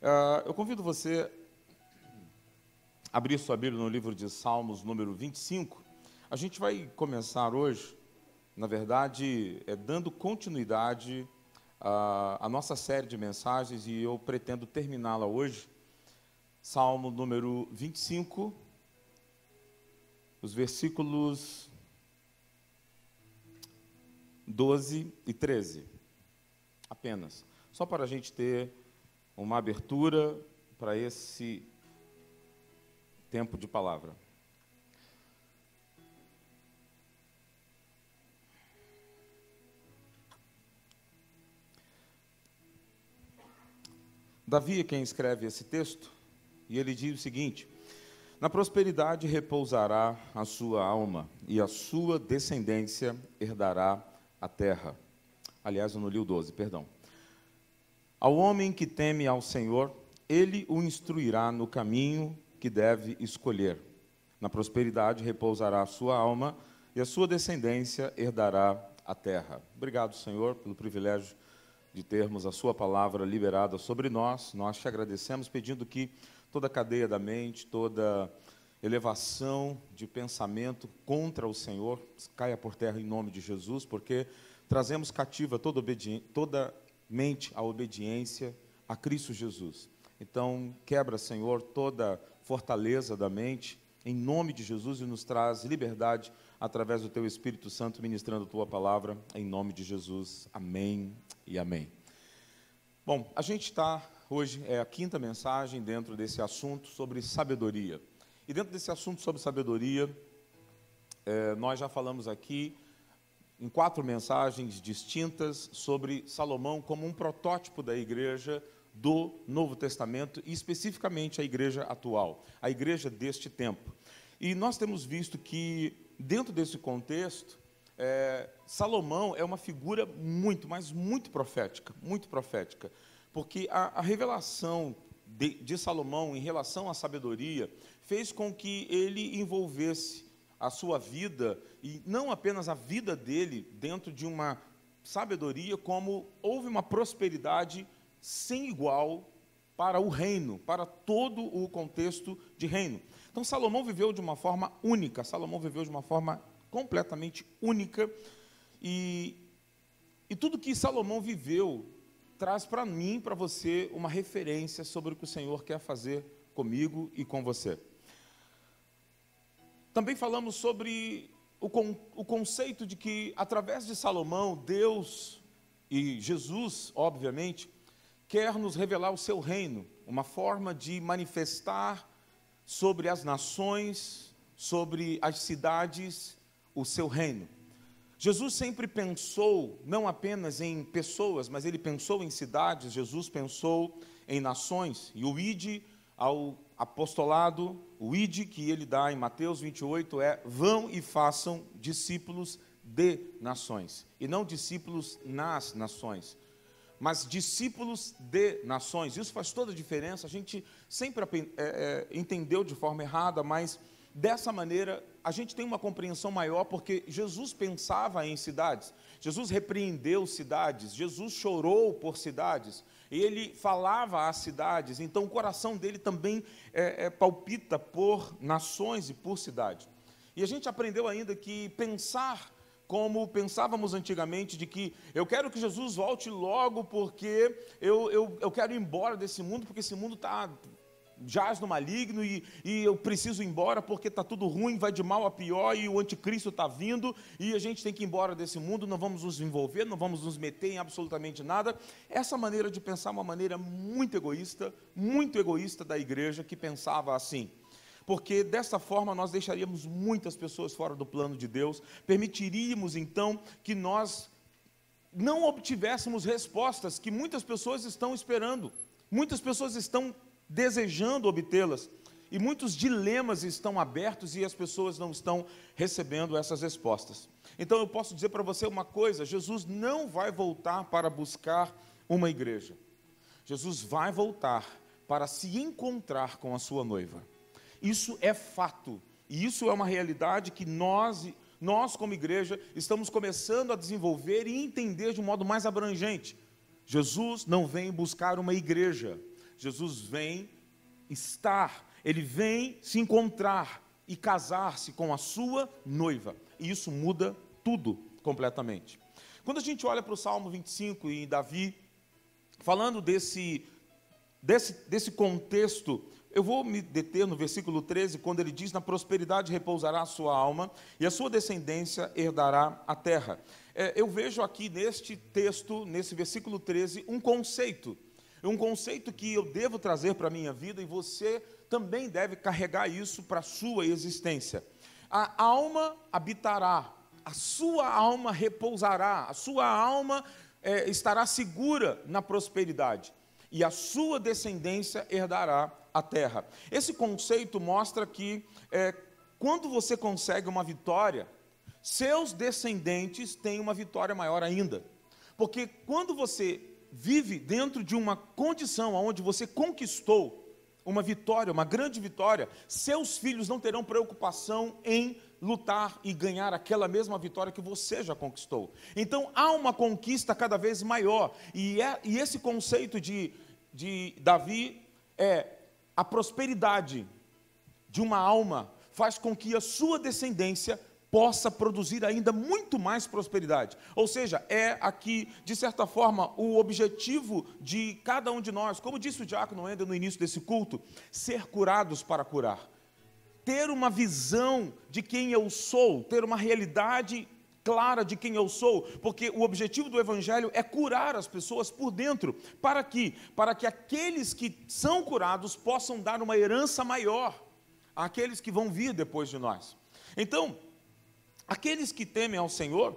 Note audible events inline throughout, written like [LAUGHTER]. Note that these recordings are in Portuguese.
Uh, eu convido você a abrir sua Bíblia no livro de Salmos, número 25. A gente vai começar hoje, na verdade, é, dando continuidade à, à nossa série de mensagens e eu pretendo terminá-la hoje. Salmo número 25, os versículos 12 e 13. Apenas. Só para a gente ter uma abertura para esse tempo de palavra. Davi é quem escreve esse texto, e ele diz o seguinte: Na prosperidade repousará a sua alma, e a sua descendência herdará a terra. Aliás, eu não li o 12, perdão. Ao homem que teme ao Senhor, ele o instruirá no caminho que deve escolher. Na prosperidade repousará a sua alma, e a sua descendência herdará a terra. Obrigado, Senhor, pelo privilégio de termos a Sua palavra liberada sobre nós. Nós te agradecemos, pedindo que toda cadeia da mente, toda elevação de pensamento contra o Senhor caia por terra em nome de Jesus, porque trazemos cativa toda, toda mente à obediência a Cristo Jesus. Então, quebra, Senhor, toda fortaleza da mente, em nome de Jesus, e nos traz liberdade através do Teu Espírito Santo, ministrando a Tua palavra, em nome de Jesus. Amém e amém. Bom, a gente está hoje, é a quinta mensagem dentro desse assunto sobre sabedoria. E dentro desse assunto sobre sabedoria, é, nós já falamos aqui em quatro mensagens distintas sobre Salomão como um protótipo da igreja do Novo Testamento e especificamente a igreja atual, a igreja deste tempo. E nós temos visto que, dentro desse contexto, é, Salomão é uma figura muito, mas muito profética, muito profética, porque a, a revelação de, de Salomão em relação à sabedoria fez com que ele envolvesse a sua vida, e não apenas a vida dele, dentro de uma sabedoria, como houve uma prosperidade sem igual para o reino, para todo o contexto de reino. Então, Salomão viveu de uma forma única, Salomão viveu de uma forma completamente única, e, e tudo que Salomão viveu traz para mim, para você, uma referência sobre o que o Senhor quer fazer comigo e com você. Também falamos sobre o, con, o conceito de que, através de Salomão, Deus e Jesus, obviamente, quer nos revelar o seu reino, uma forma de manifestar sobre as nações, sobre as cidades, o seu reino. Jesus sempre pensou não apenas em pessoas, mas ele pensou em cidades, Jesus pensou em nações. E o ide ao apostolado, o ide que ele dá em Mateus 28 é: vão e façam discípulos de nações, e não discípulos nas nações, mas discípulos de nações. Isso faz toda a diferença. A gente sempre é, é, entendeu de forma errada, mas Dessa maneira, a gente tem uma compreensão maior, porque Jesus pensava em cidades, Jesus repreendeu cidades, Jesus chorou por cidades, ele falava às cidades, então o coração dele também é, é, palpita por nações e por cidade. E a gente aprendeu ainda que pensar como pensávamos antigamente, de que eu quero que Jesus volte logo porque eu, eu, eu quero ir embora desse mundo, porque esse mundo está jaz no maligno e, e eu preciso ir embora porque está tudo ruim, vai de mal a pior e o anticristo está vindo e a gente tem que ir embora desse mundo, não vamos nos envolver, não vamos nos meter em absolutamente nada. Essa maneira de pensar é uma maneira muito egoísta, muito egoísta da igreja que pensava assim. Porque dessa forma nós deixaríamos muitas pessoas fora do plano de Deus, permitiríamos então que nós não obtivéssemos respostas que muitas pessoas estão esperando. Muitas pessoas estão desejando obtê-las. E muitos dilemas estão abertos e as pessoas não estão recebendo essas respostas. Então eu posso dizer para você uma coisa: Jesus não vai voltar para buscar uma igreja. Jesus vai voltar para se encontrar com a sua noiva. Isso é fato. E isso é uma realidade que nós, nós como igreja, estamos começando a desenvolver e entender de um modo mais abrangente. Jesus não vem buscar uma igreja. Jesus vem estar, ele vem se encontrar e casar-se com a sua noiva. E isso muda tudo completamente. Quando a gente olha para o Salmo 25 e Davi, falando desse, desse, desse contexto, eu vou me deter no versículo 13, quando ele diz: Na prosperidade repousará a sua alma, e a sua descendência herdará a terra. É, eu vejo aqui neste texto, nesse versículo 13, um conceito. Um conceito que eu devo trazer para a minha vida e você também deve carregar isso para a sua existência. A alma habitará, a sua alma repousará, a sua alma é, estará segura na prosperidade e a sua descendência herdará a terra. Esse conceito mostra que é, quando você consegue uma vitória, seus descendentes têm uma vitória maior ainda. Porque quando você vive dentro de uma condição onde você conquistou uma vitória, uma grande vitória, seus filhos não terão preocupação em lutar e ganhar aquela mesma vitória que você já conquistou. Então há uma conquista cada vez maior, e, é, e esse conceito de, de Davi é a prosperidade de uma alma faz com que a sua descendência possa produzir ainda muito mais prosperidade. Ou seja, é aqui, de certa forma, o objetivo de cada um de nós, como disse o diácono ainda no início desse culto, ser curados para curar. Ter uma visão de quem eu sou, ter uma realidade clara de quem eu sou, porque o objetivo do evangelho é curar as pessoas por dentro, para que para que aqueles que são curados possam dar uma herança maior àqueles que vão vir depois de nós. Então, Aqueles que temem ao Senhor,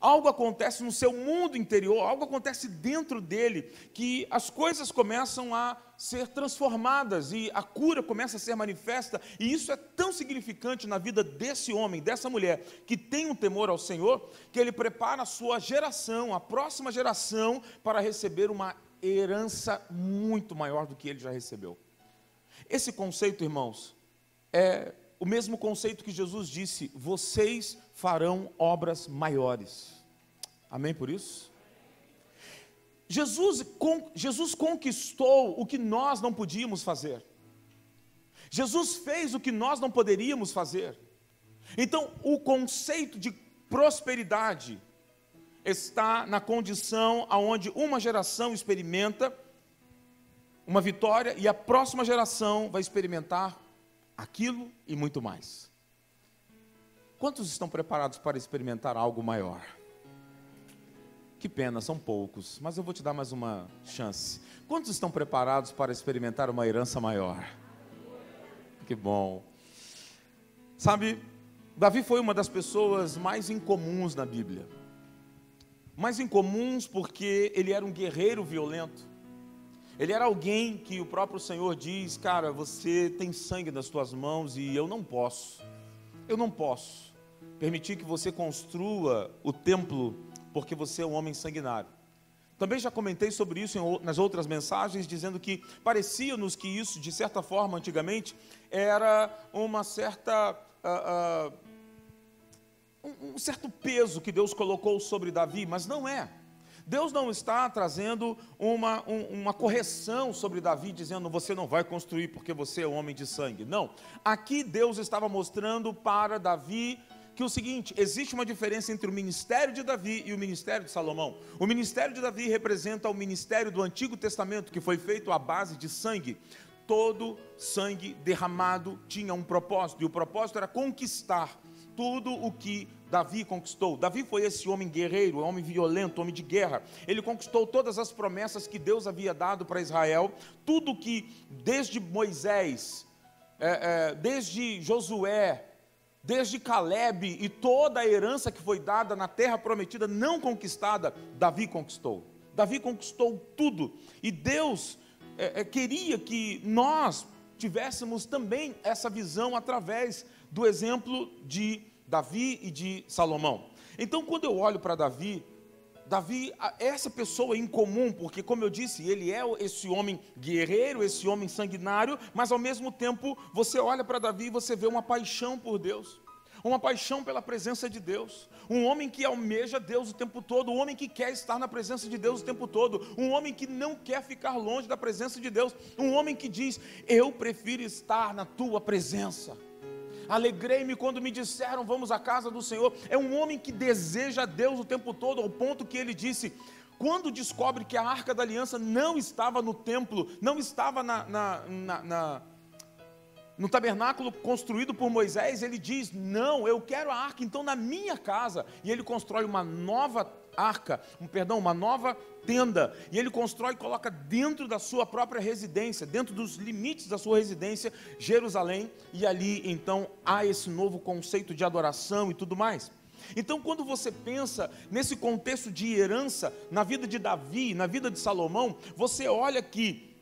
algo acontece no seu mundo interior, algo acontece dentro dele, que as coisas começam a ser transformadas e a cura começa a ser manifesta, e isso é tão significante na vida desse homem, dessa mulher, que tem um temor ao Senhor, que ele prepara a sua geração, a próxima geração, para receber uma herança muito maior do que ele já recebeu. Esse conceito, irmãos, é o mesmo conceito que Jesus disse: vocês farão obras maiores. Amém por isso? Jesus, Jesus conquistou o que nós não podíamos fazer. Jesus fez o que nós não poderíamos fazer. Então, o conceito de prosperidade está na condição aonde uma geração experimenta uma vitória e a próxima geração vai experimentar aquilo e muito mais. Quantos estão preparados para experimentar algo maior? Que pena, são poucos, mas eu vou te dar mais uma chance. Quantos estão preparados para experimentar uma herança maior? Que bom. Sabe, Davi foi uma das pessoas mais incomuns na Bíblia. Mais incomuns porque ele era um guerreiro violento. Ele era alguém que o próprio Senhor diz: Cara, você tem sangue nas tuas mãos e eu não posso, eu não posso permitir que você construa o templo porque você é um homem sanguinário. Também já comentei sobre isso nas outras mensagens, dizendo que parecia-nos que isso, de certa forma, antigamente, era uma certa. Uh, uh, um certo peso que Deus colocou sobre Davi, mas não é. Deus não está trazendo uma, um, uma correção sobre Davi, dizendo você não vai construir porque você é homem de sangue. Não. Aqui Deus estava mostrando para Davi que o seguinte: existe uma diferença entre o ministério de Davi e o ministério de Salomão. O ministério de Davi representa o ministério do Antigo Testamento, que foi feito à base de sangue. Todo sangue derramado tinha um propósito, e o propósito era conquistar tudo o que Davi conquistou. Davi foi esse homem guerreiro, homem violento, homem de guerra. Ele conquistou todas as promessas que Deus havia dado para Israel, tudo que desde Moisés, é, é, desde Josué, desde Caleb e toda a herança que foi dada na terra prometida não conquistada, Davi conquistou. Davi conquistou tudo. E Deus é, é queria que nós tivéssemos também essa visão através do exemplo de Davi e de Salomão. Então, quando eu olho para Davi, Davi é essa pessoa incomum, porque, como eu disse, ele é esse homem guerreiro, esse homem sanguinário, mas ao mesmo tempo você olha para Davi e você vê uma paixão por Deus, uma paixão pela presença de Deus, um homem que almeja Deus o tempo todo, um homem que quer estar na presença de Deus o tempo todo, um homem que não quer ficar longe da presença de Deus, um homem que diz: Eu prefiro estar na tua presença. Alegrei-me quando me disseram, vamos à casa do Senhor. É um homem que deseja Deus o tempo todo, ao ponto que ele disse: quando descobre que a arca da aliança não estava no templo, não estava na, na, na, na no tabernáculo construído por Moisés, ele diz: Não, eu quero a arca então na minha casa. E ele constrói uma nova arca, um perdão, uma nova tenda. E ele constrói e coloca dentro da sua própria residência, dentro dos limites da sua residência, Jerusalém. E ali então há esse novo conceito de adoração e tudo mais. Então, quando você pensa nesse contexto de herança na vida de Davi, na vida de Salomão, você olha que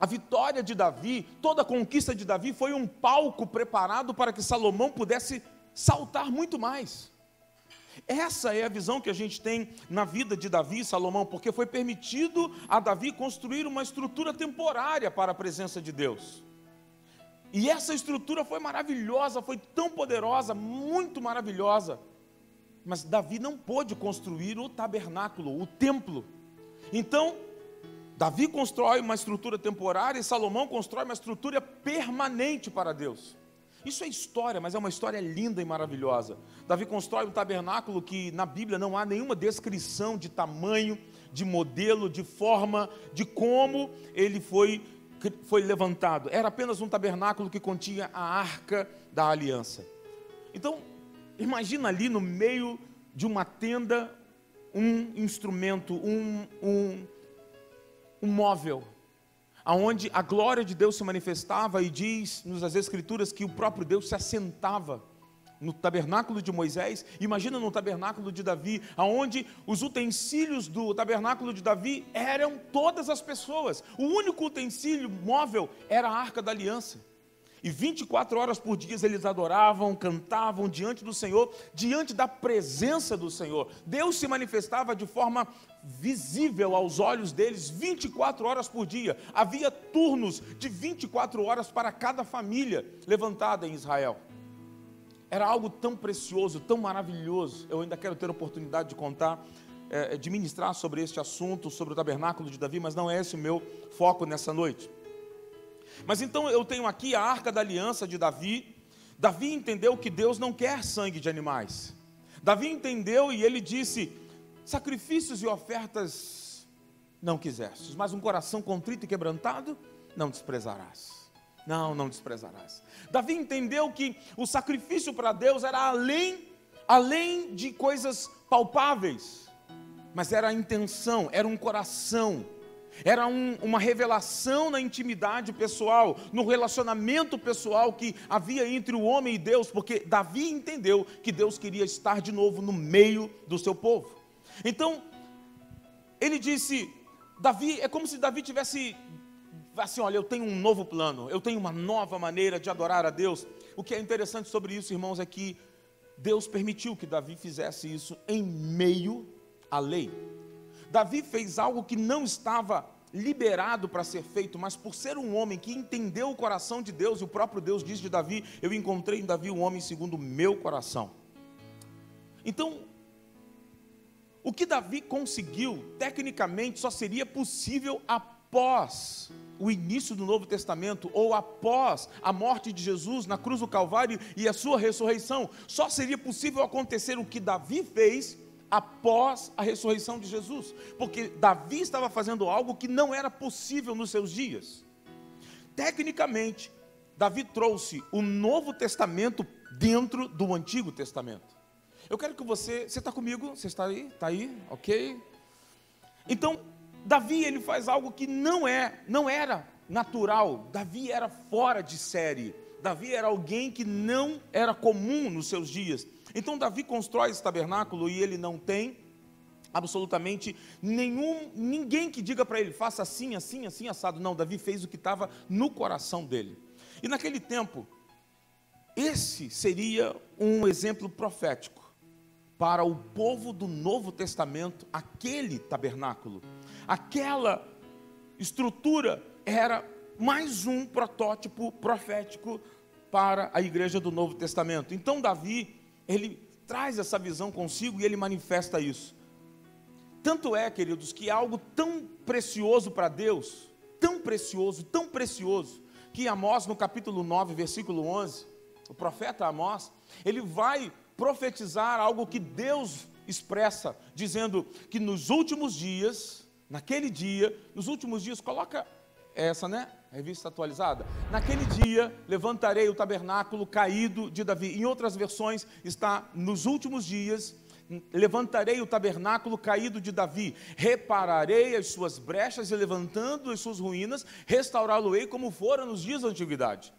a vitória de Davi, toda a conquista de Davi foi um palco preparado para que Salomão pudesse saltar muito mais. Essa é a visão que a gente tem na vida de Davi e Salomão, porque foi permitido a Davi construir uma estrutura temporária para a presença de Deus. E essa estrutura foi maravilhosa, foi tão poderosa, muito maravilhosa. Mas Davi não pôde construir o tabernáculo, o templo. Então, Davi constrói uma estrutura temporária e Salomão constrói uma estrutura permanente para Deus. Isso é história, mas é uma história linda e maravilhosa. Davi constrói um tabernáculo que na Bíblia não há nenhuma descrição de tamanho, de modelo, de forma, de como ele foi, foi levantado. Era apenas um tabernáculo que continha a arca da aliança. Então, imagina ali no meio de uma tenda um instrumento, um, um, um móvel, aonde a glória de Deus se manifestava e diz nas escrituras que o próprio Deus se assentava no tabernáculo de Moisés, imagina no tabernáculo de Davi, aonde os utensílios do tabernáculo de Davi eram todas as pessoas. O único utensílio móvel era a arca da aliança. E 24 horas por dia eles adoravam, cantavam diante do Senhor, diante da presença do Senhor. Deus se manifestava de forma visível aos olhos deles 24 horas por dia. Havia turnos de 24 horas para cada família levantada em Israel. Era algo tão precioso, tão maravilhoso. Eu ainda quero ter a oportunidade de contar, é, de ministrar sobre este assunto, sobre o tabernáculo de Davi, mas não é esse o meu foco nessa noite. Mas então eu tenho aqui a arca da aliança de Davi. Davi entendeu que Deus não quer sangue de animais. Davi entendeu e ele disse: sacrifícios e ofertas não quisestes, mas um coração contrito e quebrantado não desprezarás. Não, não desprezarás. Davi entendeu que o sacrifício para Deus era além, além de coisas palpáveis, mas era a intenção, era um coração era um, uma revelação na intimidade pessoal, no relacionamento pessoal que havia entre o homem e Deus, porque Davi entendeu que Deus queria estar de novo no meio do seu povo. Então, ele disse: Davi, é como se Davi tivesse assim: olha, eu tenho um novo plano, eu tenho uma nova maneira de adorar a Deus. O que é interessante sobre isso, irmãos, é que Deus permitiu que Davi fizesse isso em meio à lei. Davi fez algo que não estava liberado para ser feito, mas por ser um homem que entendeu o coração de Deus, e o próprio Deus diz de Davi: Eu encontrei em Davi um homem segundo o meu coração. Então, o que Davi conseguiu, tecnicamente, só seria possível após o início do Novo Testamento, ou após a morte de Jesus na cruz do Calvário e a sua ressurreição. Só seria possível acontecer o que Davi fez após a ressurreição de Jesus, porque Davi estava fazendo algo que não era possível nos seus dias. Tecnicamente, Davi trouxe o Novo Testamento dentro do Antigo Testamento. Eu quero que você, você está comigo? Você está aí? Está aí? Ok? Então, Davi ele faz algo que não é, não era natural. Davi era fora de série. Davi era alguém que não era comum nos seus dias. Então Davi constrói esse tabernáculo e ele não tem absolutamente nenhum ninguém que diga para ele faça assim, assim, assim assado. Não, Davi fez o que estava no coração dele. E naquele tempo, esse seria um exemplo profético para o povo do Novo Testamento, aquele tabernáculo, aquela estrutura era mais um protótipo profético para a igreja do Novo Testamento. Então Davi, ele traz essa visão consigo e ele manifesta isso. Tanto é, queridos, que algo tão precioso para Deus, tão precioso, tão precioso, que Amós, no capítulo 9, versículo 11, o profeta Amós, ele vai profetizar algo que Deus expressa, dizendo que nos últimos dias, naquele dia, nos últimos dias, coloca essa, né? Revista atualizada. Naquele dia levantarei o tabernáculo caído de Davi. Em outras versões está nos últimos dias levantarei o tabernáculo caído de Davi, repararei as suas brechas e levantando as suas ruínas, restaurá-lo-ei como fora nos dias da antiguidade.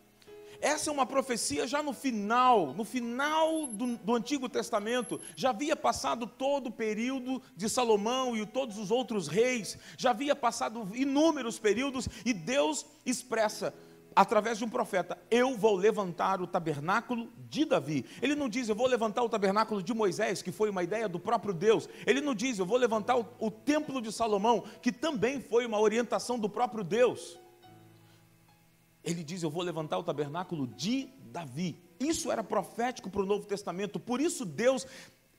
Essa é uma profecia já no final, no final do, do, Antigo Testamento, já havia passado todo o período de Salomão e todos os outros reis, já havia passado inúmeros períodos, e Deus expressa através de um profeta: Eu vou levantar o tabernáculo de Davi. Ele não diz, eu vou levantar o tabernáculo de Moisés, que foi uma ideia do próprio Deus. Ele não diz, eu vou levantar o, o templo de Salomão, que também foi uma orientação do próprio Deus. Ele diz: Eu vou levantar o tabernáculo de Davi. Isso era profético para o Novo Testamento, por isso Deus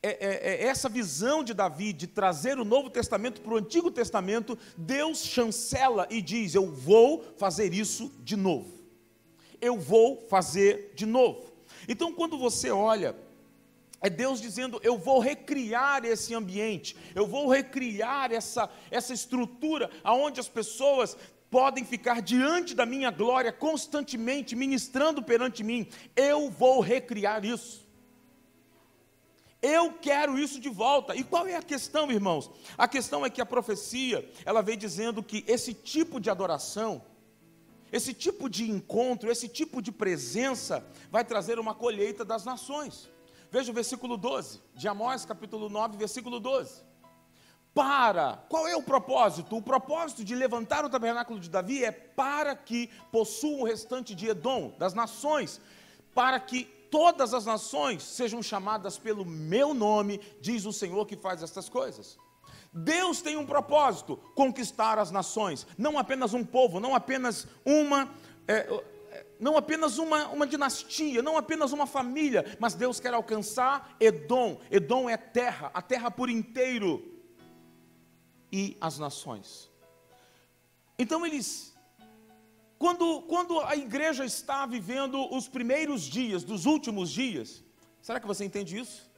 é, é, é, essa visão de Davi de trazer o Novo Testamento para o Antigo Testamento, Deus chancela e diz: Eu vou fazer isso de novo. Eu vou fazer de novo. Então, quando você olha, é Deus dizendo: Eu vou recriar esse ambiente, eu vou recriar essa, essa estrutura, aonde as pessoas podem ficar diante da minha glória constantemente, ministrando perante mim. Eu vou recriar isso. Eu quero isso de volta. E qual é a questão, irmãos? A questão é que a profecia, ela vem dizendo que esse tipo de adoração, esse tipo de encontro, esse tipo de presença vai trazer uma colheita das nações. Veja o versículo 12, de Amós, capítulo 9, versículo 12. Para, qual é o propósito? O propósito de levantar o tabernáculo de Davi é para que possua o restante de Edom, das nações, para que todas as nações sejam chamadas pelo meu nome, diz o Senhor que faz estas coisas. Deus tem um propósito: conquistar as nações, não apenas um povo, não apenas uma. É, é, não apenas uma, uma dinastia, não apenas uma família, mas Deus quer alcançar Edom. Edom é terra, a terra por inteiro e as nações. Então eles quando, quando a igreja está vivendo os primeiros dias, dos últimos dias, será que você entende isso?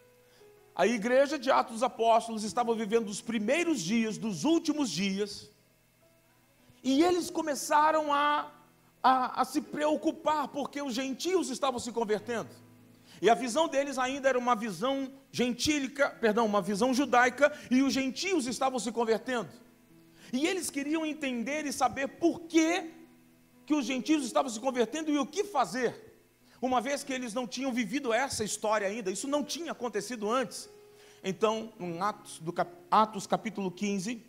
A igreja de Atos dos Apóstolos estava vivendo os primeiros dias, dos últimos dias, e eles começaram a, a, a se preocupar, porque os gentios estavam se convertendo. E a visão deles ainda era uma visão gentílica, perdão, uma visão judaica, e os gentios estavam se convertendo. E eles queriam entender e saber por que que os gentios estavam se convertendo e o que fazer, uma vez que eles não tinham vivido essa história ainda, isso não tinha acontecido antes. Então, em Atos, do, Atos capítulo 15,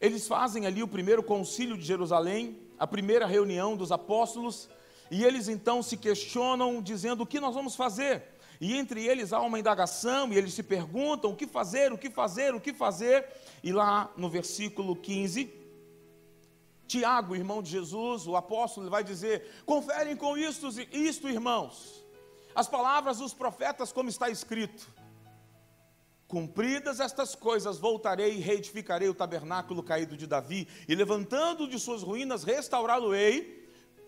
eles fazem ali o primeiro concílio de Jerusalém, a primeira reunião dos apóstolos, e eles então se questionam, dizendo: o que nós vamos fazer? E entre eles há uma indagação, e eles se perguntam: o que fazer, o que fazer, o que fazer? E lá no versículo 15, Tiago, irmão de Jesus, o apóstolo, vai dizer: conferem com isto, isto, irmãos, as palavras dos profetas, como está escrito. Cumpridas estas coisas, voltarei e reedificarei o tabernáculo caído de Davi, e levantando de suas ruínas, restaurá-lo-ei,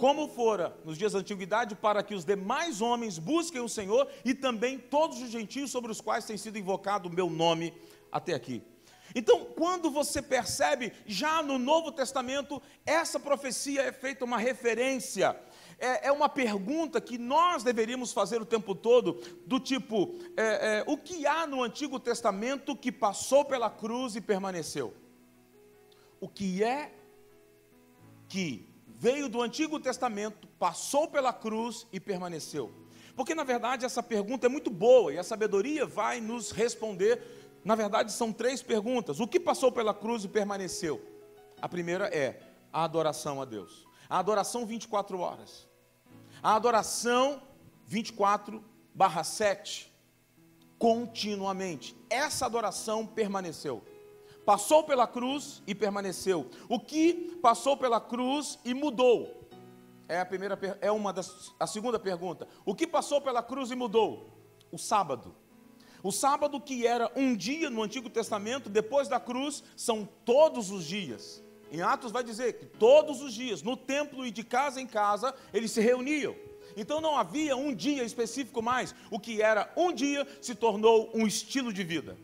como fora nos dias da antiguidade, para que os demais homens busquem o Senhor e também todos os gentios sobre os quais tem sido invocado o meu nome até aqui. Então, quando você percebe, já no Novo Testamento, essa profecia é feita uma referência, é, é uma pergunta que nós deveríamos fazer o tempo todo, do tipo: é, é, o que há no Antigo Testamento que passou pela cruz e permaneceu? O que é que veio do Antigo Testamento, passou pela cruz e permaneceu? Porque na verdade essa pergunta é muito boa e a sabedoria vai nos responder na verdade, são três perguntas. O que passou pela cruz e permaneceu? A primeira é a adoração a Deus. A adoração 24 horas. A adoração 24 barra 7. Continuamente. Essa adoração permaneceu. Passou pela cruz e permaneceu. O que passou pela cruz e mudou? é a primeira é uma das a segunda pergunta. O que passou pela cruz e mudou? O sábado. O sábado que era um dia no Antigo Testamento, depois da cruz, são todos os dias. Em Atos vai dizer que todos os dias, no templo e de casa em casa, eles se reuniam. Então não havia um dia específico mais. O que era um dia se tornou um estilo de vida.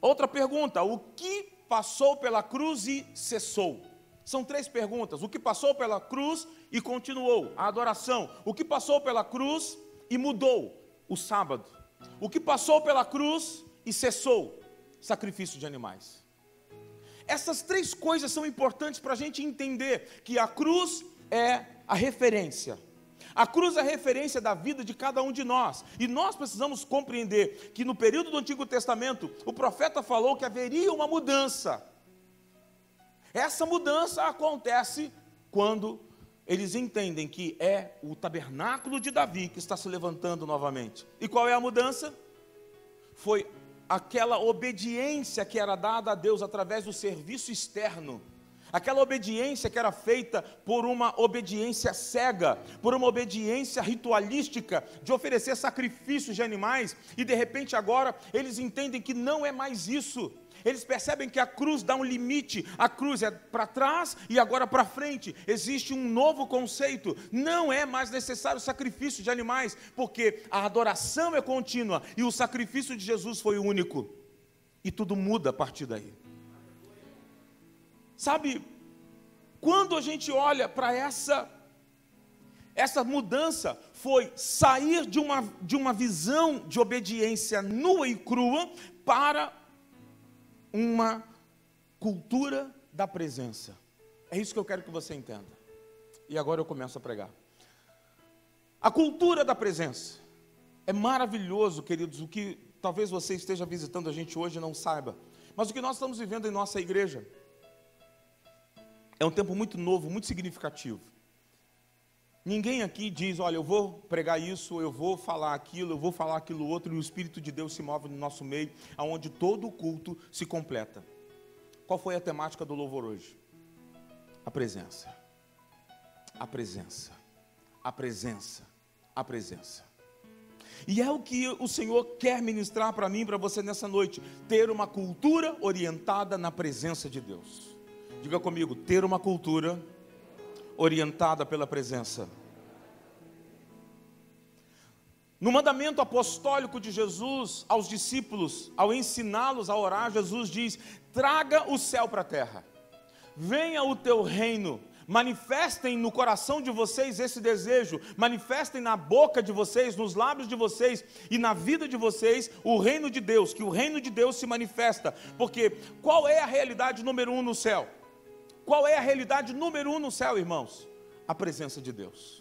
Outra pergunta: o que passou pela cruz e cessou? São três perguntas. O que passou pela cruz e continuou? A adoração. O que passou pela cruz e mudou? O sábado. O que passou pela cruz e cessou? Sacrifício de animais. Essas três coisas são importantes para a gente entender que a cruz é a referência a cruz é referência da vida de cada um de nós. E nós precisamos compreender que no período do Antigo Testamento, o profeta falou que haveria uma mudança. Essa mudança acontece quando eles entendem que é o tabernáculo de Davi que está se levantando novamente. E qual é a mudança? Foi aquela obediência que era dada a Deus através do serviço externo Aquela obediência que era feita por uma obediência cega, por uma obediência ritualística, de oferecer sacrifícios de animais, e de repente agora eles entendem que não é mais isso. Eles percebem que a cruz dá um limite, a cruz é para trás e agora para frente. Existe um novo conceito. Não é mais necessário sacrifício de animais, porque a adoração é contínua e o sacrifício de Jesus foi único. E tudo muda a partir daí. Sabe, quando a gente olha para essa essa mudança foi sair de uma, de uma visão de obediência nua e crua para uma cultura da presença. É isso que eu quero que você entenda. E agora eu começo a pregar. A cultura da presença. É maravilhoso, queridos, o que talvez você esteja visitando a gente hoje e não saiba. Mas o que nós estamos vivendo em nossa igreja é um tempo muito novo, muito significativo. Ninguém aqui diz, olha, eu vou pregar isso, eu vou falar aquilo, eu vou falar aquilo outro, e o Espírito de Deus se move no nosso meio, aonde todo o culto se completa. Qual foi a temática do louvor hoje? A presença. A presença. A presença. A presença. E é o que o Senhor quer ministrar para mim, para você nessa noite, ter uma cultura orientada na presença de Deus. Diga comigo, ter uma cultura orientada pela presença. No mandamento apostólico de Jesus aos discípulos, ao ensiná-los a orar, Jesus diz: traga o céu para a terra, venha o teu reino, manifestem no coração de vocês esse desejo, manifestem na boca de vocês, nos lábios de vocês e na vida de vocês o reino de Deus, que o reino de Deus se manifesta, porque qual é a realidade número um no céu? Qual é a realidade número um no céu, irmãos? A presença de Deus.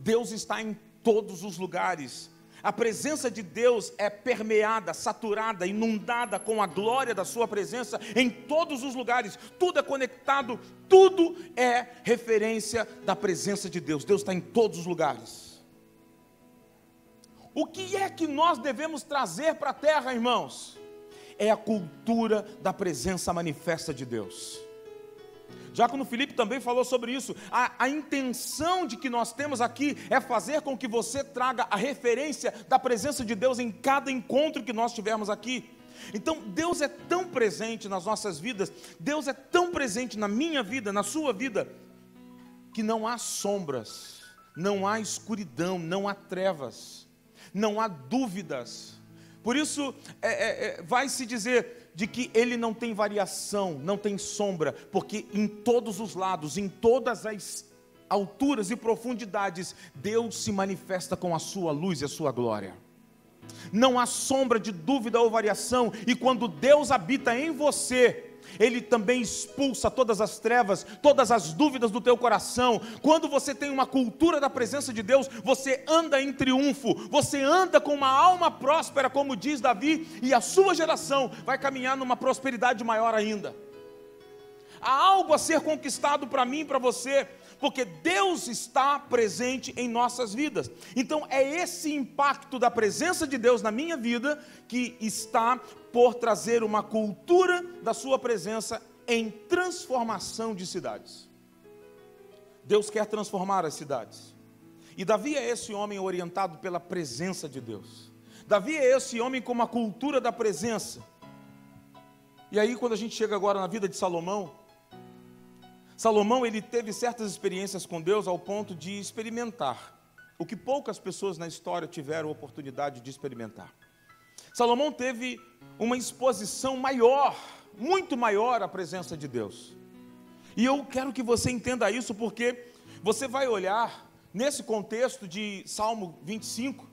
Deus está em todos os lugares. A presença de Deus é permeada, saturada, inundada com a glória da Sua presença em todos os lugares. Tudo é conectado, tudo é referência da presença de Deus. Deus está em todos os lugares. O que é que nós devemos trazer para a terra, irmãos? É a cultura da presença manifesta de Deus. Diácono Felipe também falou sobre isso. A, a intenção de que nós temos aqui é fazer com que você traga a referência da presença de Deus em cada encontro que nós tivermos aqui. Então, Deus é tão presente nas nossas vidas, Deus é tão presente na minha vida, na sua vida, que não há sombras, não há escuridão, não há trevas, não há dúvidas. Por isso, é, é, é, vai se dizer: de que ele não tem variação, não tem sombra, porque em todos os lados, em todas as alturas e profundidades, Deus se manifesta com a sua luz e a sua glória. Não há sombra de dúvida ou variação, e quando Deus habita em você, ele também expulsa todas as trevas, todas as dúvidas do teu coração. Quando você tem uma cultura da presença de Deus, você anda em triunfo, você anda com uma alma próspera, como diz Davi, e a sua geração vai caminhar numa prosperidade maior ainda. Há algo a ser conquistado para mim e para você, porque Deus está presente em nossas vidas. Então é esse impacto da presença de Deus na minha vida que está por trazer uma cultura da sua presença em transformação de cidades. Deus quer transformar as cidades. E Davi é esse homem orientado pela presença de Deus. Davi é esse homem com uma cultura da presença. E aí, quando a gente chega agora na vida de Salomão, Salomão ele teve certas experiências com Deus ao ponto de experimentar o que poucas pessoas na história tiveram oportunidade de experimentar. Salomão teve uma exposição maior, muito maior à presença de Deus. E eu quero que você entenda isso porque você vai olhar nesse contexto de Salmo 25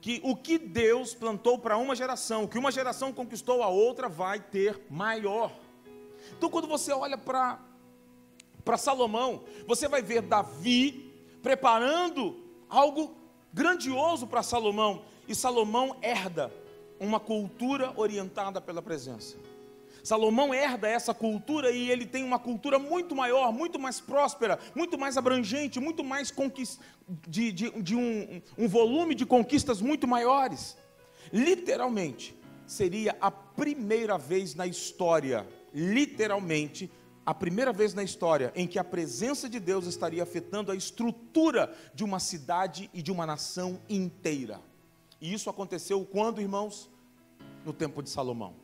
que o que Deus plantou para uma geração, que uma geração conquistou a outra, vai ter maior. Então, quando você olha para para Salomão, você vai ver Davi preparando algo grandioso para Salomão, e Salomão herda uma cultura orientada pela presença. Salomão herda essa cultura e ele tem uma cultura muito maior, muito mais próspera, muito mais abrangente, muito mais de, de, de um, um volume de conquistas muito maiores. Literalmente, seria a primeira vez na história, literalmente, a primeira vez na história em que a presença de Deus estaria afetando a estrutura de uma cidade e de uma nação inteira. E isso aconteceu quando, irmãos? No tempo de Salomão.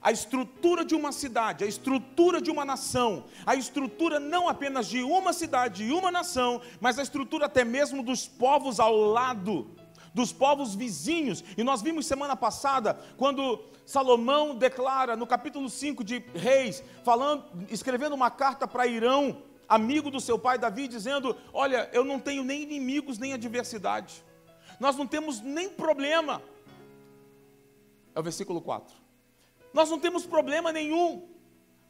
A estrutura de uma cidade, a estrutura de uma nação, a estrutura não apenas de uma cidade e uma nação, mas a estrutura até mesmo dos povos ao lado, dos povos vizinhos. E nós vimos semana passada, quando Salomão declara no capítulo 5 de Reis, falando, escrevendo uma carta para Irão, amigo do seu pai Davi, dizendo: Olha, eu não tenho nem inimigos nem adversidade, nós não temos nem problema. É o versículo 4. Nós não temos problema nenhum.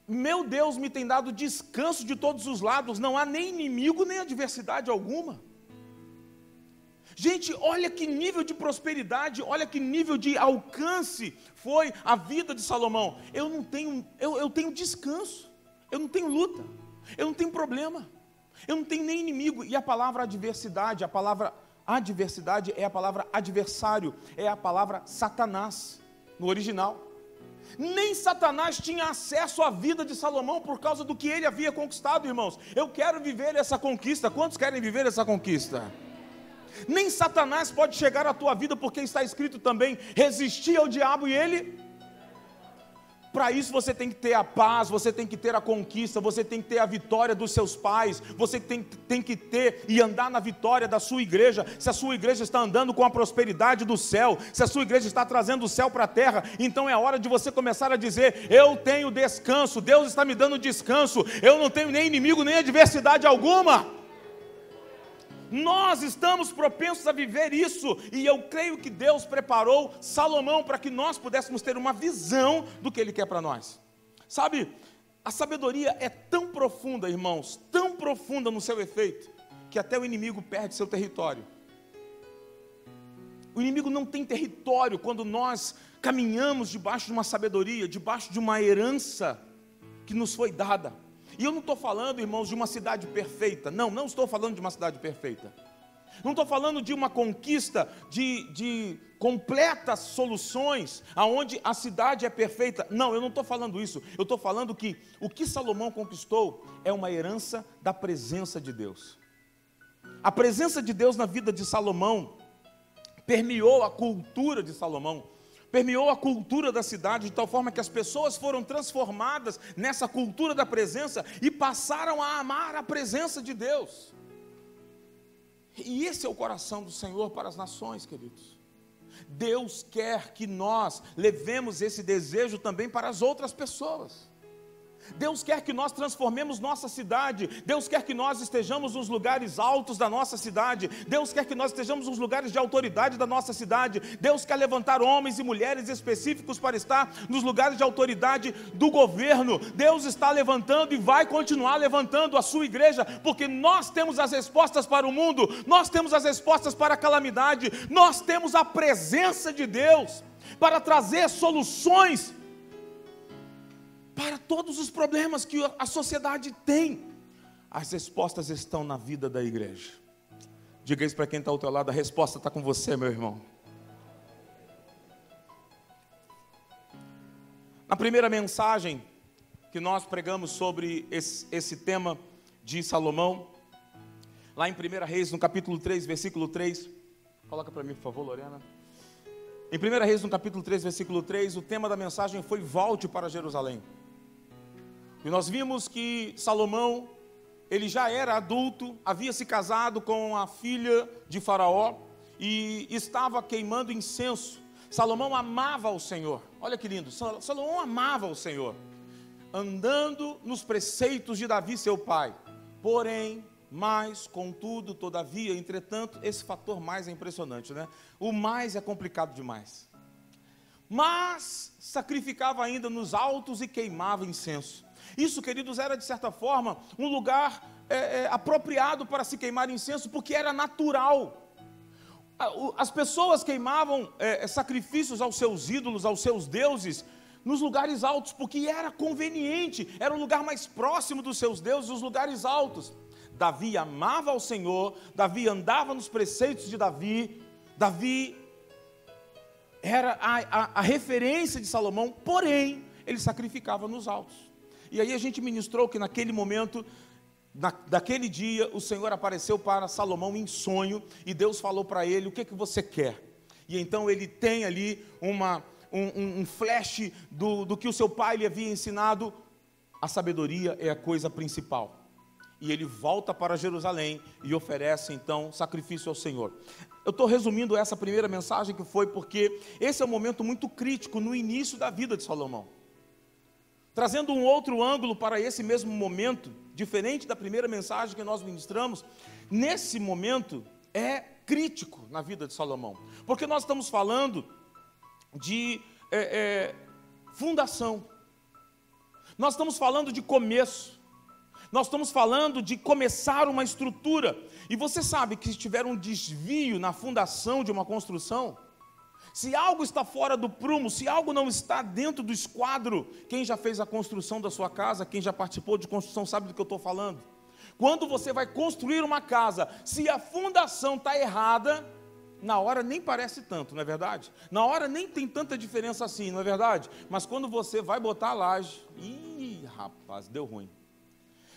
Meu Deus me tem dado descanso de todos os lados, não há nem inimigo nem adversidade alguma. Gente, olha que nível de prosperidade, olha que nível de alcance foi a vida de Salomão. Eu não tenho, eu, eu tenho descanso, eu não tenho luta, eu não tenho problema, eu não tenho nem inimigo. E a palavra adversidade, a palavra adversidade é a palavra adversário, é a palavra Satanás no original. Nem Satanás tinha acesso à vida de Salomão por causa do que ele havia conquistado, irmãos. Eu quero viver essa conquista. Quantos querem viver essa conquista? Nem Satanás pode chegar à tua vida, porque está escrito também: resistir ao diabo e ele para isso você tem que ter a paz, você tem que ter a conquista, você tem que ter a vitória dos seus pais, você tem, tem que ter e andar na vitória da sua igreja. Se a sua igreja está andando com a prosperidade do céu, se a sua igreja está trazendo o céu para a terra, então é hora de você começar a dizer: Eu tenho descanso, Deus está me dando descanso, eu não tenho nem inimigo, nem adversidade alguma. Nós estamos propensos a viver isso, e eu creio que Deus preparou Salomão para que nós pudéssemos ter uma visão do que Ele quer para nós. Sabe, a sabedoria é tão profunda, irmãos, tão profunda no seu efeito, que até o inimigo perde seu território. O inimigo não tem território quando nós caminhamos debaixo de uma sabedoria, debaixo de uma herança que nos foi dada. E eu não estou falando, irmãos, de uma cidade perfeita. Não, não estou falando de uma cidade perfeita. Não estou falando de uma conquista de, de completas soluções, aonde a cidade é perfeita. Não, eu não estou falando isso. Eu estou falando que o que Salomão conquistou é uma herança da presença de Deus. A presença de Deus na vida de Salomão permeou a cultura de Salomão permeou a cultura da cidade de tal forma que as pessoas foram transformadas nessa cultura da presença e passaram a amar a presença de Deus. E esse é o coração do Senhor para as nações, queridos. Deus quer que nós levemos esse desejo também para as outras pessoas. Deus quer que nós transformemos nossa cidade. Deus quer que nós estejamos nos lugares altos da nossa cidade. Deus quer que nós estejamos nos lugares de autoridade da nossa cidade. Deus quer levantar homens e mulheres específicos para estar nos lugares de autoridade do governo. Deus está levantando e vai continuar levantando a sua igreja, porque nós temos as respostas para o mundo, nós temos as respostas para a calamidade, nós temos a presença de Deus para trazer soluções para todos os problemas que a sociedade tem. As respostas estão na vida da igreja. Diga isso para quem está ao teu lado: a resposta está com você, meu irmão. Na primeira mensagem que nós pregamos sobre esse, esse tema, de Salomão, lá em 1 Reis, no capítulo 3, versículo 3. Coloca para mim, por favor, Lorena. Em 1 Reis, no capítulo 3, versículo 3, o tema da mensagem foi Volte para Jerusalém. E nós vimos que Salomão, ele já era adulto, havia se casado com a filha de Faraó e estava queimando incenso. Salomão amava o Senhor. Olha que lindo. Salomão amava o Senhor, andando nos preceitos de Davi, seu pai. Porém, mas, contudo, todavia, entretanto, esse fator mais é impressionante, né? O mais é complicado demais. Mas sacrificava ainda nos altos e queimava incenso. Isso, queridos, era de certa forma um lugar é, é, apropriado para se queimar incenso, porque era natural. As pessoas queimavam é, é, sacrifícios aos seus ídolos, aos seus deuses, nos lugares altos, porque era conveniente, era o lugar mais próximo dos seus deuses, os lugares altos. Davi amava ao Senhor, Davi andava nos preceitos de Davi, Davi era a, a, a referência de Salomão, porém, ele sacrificava nos altos. E aí a gente ministrou que naquele momento, na, daquele dia, o Senhor apareceu para Salomão em sonho e Deus falou para ele: O que, que você quer? E então ele tem ali uma, um, um flash do, do que o seu pai lhe havia ensinado. A sabedoria é a coisa principal. E ele volta para Jerusalém e oferece então sacrifício ao Senhor. Eu estou resumindo essa primeira mensagem que foi porque esse é um momento muito crítico no início da vida de Salomão. Trazendo um outro ângulo para esse mesmo momento, diferente da primeira mensagem que nós ministramos, nesse momento é crítico na vida de Salomão, porque nós estamos falando de é, é, fundação, nós estamos falando de começo, nós estamos falando de começar uma estrutura, e você sabe que se tiver um desvio na fundação de uma construção, se algo está fora do prumo, se algo não está dentro do esquadro, quem já fez a construção da sua casa, quem já participou de construção sabe do que eu estou falando. Quando você vai construir uma casa, se a fundação está errada, na hora nem parece tanto, não é verdade? Na hora nem tem tanta diferença assim, não é verdade? Mas quando você vai botar a laje, ih, rapaz, deu ruim.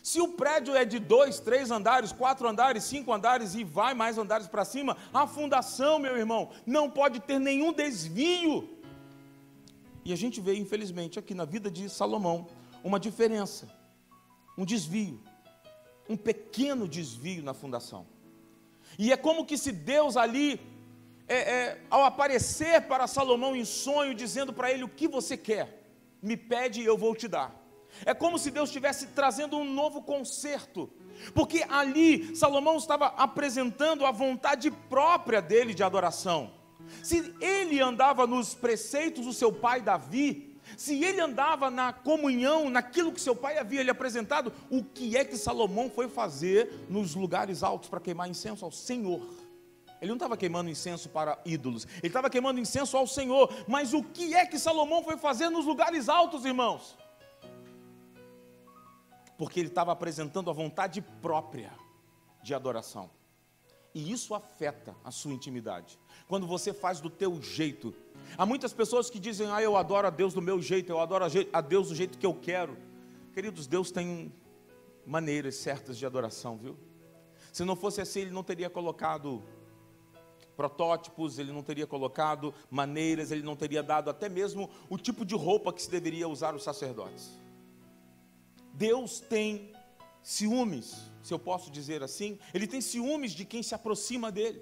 Se o prédio é de dois, três andares, quatro andares, cinco andares e vai mais andares para cima, a fundação, meu irmão, não pode ter nenhum desvio. E a gente vê, infelizmente, aqui na vida de Salomão, uma diferença, um desvio, um pequeno desvio na fundação. E é como que se Deus ali, é, é, ao aparecer para Salomão em sonho, dizendo para ele: O que você quer? Me pede e eu vou te dar. É como se Deus estivesse trazendo um novo concerto, porque ali Salomão estava apresentando a vontade própria dele de adoração. Se ele andava nos preceitos do seu pai Davi, se ele andava na comunhão, naquilo que seu pai havia lhe apresentado, o que é que Salomão foi fazer nos lugares altos para queimar incenso ao Senhor? Ele não estava queimando incenso para ídolos, ele estava queimando incenso ao Senhor. Mas o que é que Salomão foi fazer nos lugares altos, irmãos? Porque ele estava apresentando a vontade própria de adoração. E isso afeta a sua intimidade. Quando você faz do teu jeito. Há muitas pessoas que dizem: "Ah, eu adoro a Deus do meu jeito, eu adoro a Deus do jeito que eu quero". Queridos, Deus tem maneiras certas de adoração, viu? Se não fosse assim, ele não teria colocado protótipos, ele não teria colocado maneiras, ele não teria dado até mesmo o tipo de roupa que se deveria usar os sacerdotes. Deus tem ciúmes, se eu posso dizer assim, ele tem ciúmes de quem se aproxima dele.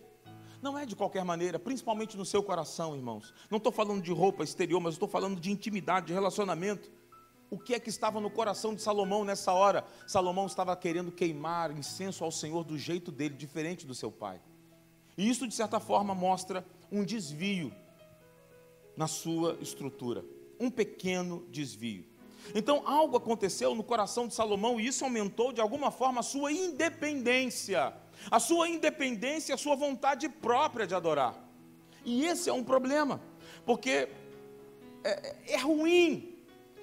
Não é de qualquer maneira, principalmente no seu coração, irmãos. Não estou falando de roupa exterior, mas estou falando de intimidade, de relacionamento. O que é que estava no coração de Salomão nessa hora? Salomão estava querendo queimar incenso ao Senhor do jeito dele, diferente do seu pai. E isso, de certa forma, mostra um desvio na sua estrutura. Um pequeno desvio. Então algo aconteceu no coração de Salomão e isso aumentou de alguma forma a sua independência, a sua independência, a sua vontade própria de adorar. E esse é um problema, porque é, é ruim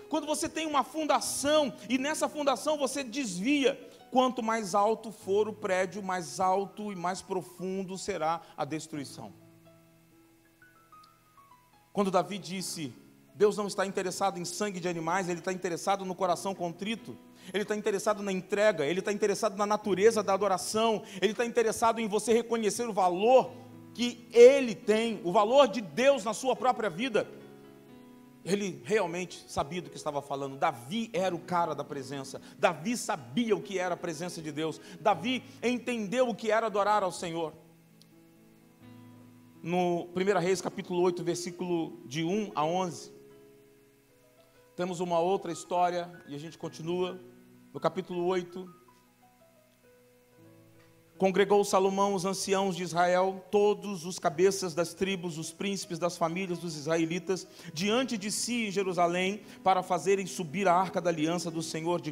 quando você tem uma fundação e nessa fundação você desvia. Quanto mais alto for o prédio, mais alto e mais profundo será a destruição. Quando Davi disse: Deus não está interessado em sangue de animais, Ele está interessado no coração contrito. Ele está interessado na entrega, Ele está interessado na natureza da adoração, Ele está interessado em você reconhecer o valor que Ele tem, o valor de Deus na sua própria vida. Ele realmente sabia do que estava falando. Davi era o cara da presença. Davi sabia o que era a presença de Deus. Davi entendeu o que era adorar ao Senhor. No 1 Reis capítulo 8, versículo de 1 a 11, temos uma outra história e a gente continua. No capítulo 8, congregou Salomão os anciãos de Israel, todos os cabeças das tribos, os príncipes das famílias dos israelitas, diante de si em Jerusalém, para fazerem subir a arca da aliança do Senhor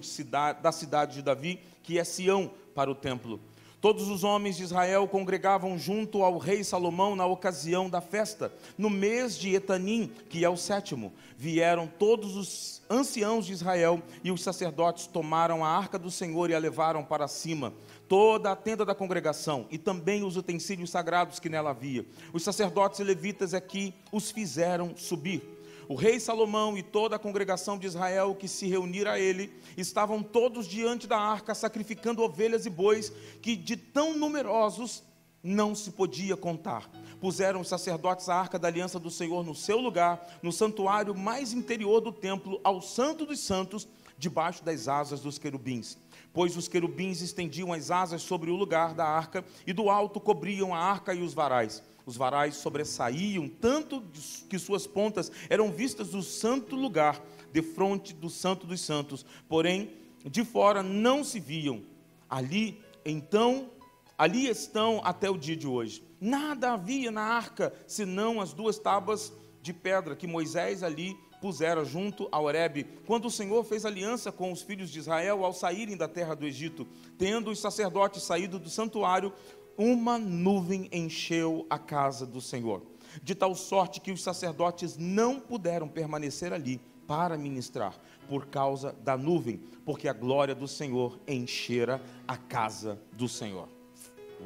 da cidade de Davi, que é Sião, para o templo. Todos os homens de Israel congregavam junto ao rei Salomão na ocasião da festa. No mês de Etanim, que é o sétimo, vieram todos os anciãos de Israel e os sacerdotes tomaram a arca do Senhor e a levaram para cima. Toda a tenda da congregação e também os utensílios sagrados que nela havia. Os sacerdotes e levitas aqui é os fizeram subir. O rei Salomão e toda a congregação de Israel que se reunira a ele estavam todos diante da arca sacrificando ovelhas e bois que de tão numerosos não se podia contar. Puseram os sacerdotes a arca da aliança do Senhor no seu lugar, no santuário mais interior do templo, ao Santo dos Santos, debaixo das asas dos querubins. Pois os querubins estendiam as asas sobre o lugar da arca e do alto cobriam a arca e os varais. Os varais sobressaíam tanto que suas pontas eram vistas do santo lugar, de frente do santo dos santos, porém de fora não se viam. Ali, então, ali estão até o dia de hoje. Nada havia na arca senão as duas tábuas de pedra que Moisés ali pusera junto a Horebe, quando o Senhor fez aliança com os filhos de Israel ao saírem da terra do Egito, tendo os sacerdotes saído do santuário, uma nuvem encheu a casa do Senhor, de tal sorte que os sacerdotes não puderam permanecer ali para ministrar, por causa da nuvem, porque a glória do Senhor enchera a casa do Senhor.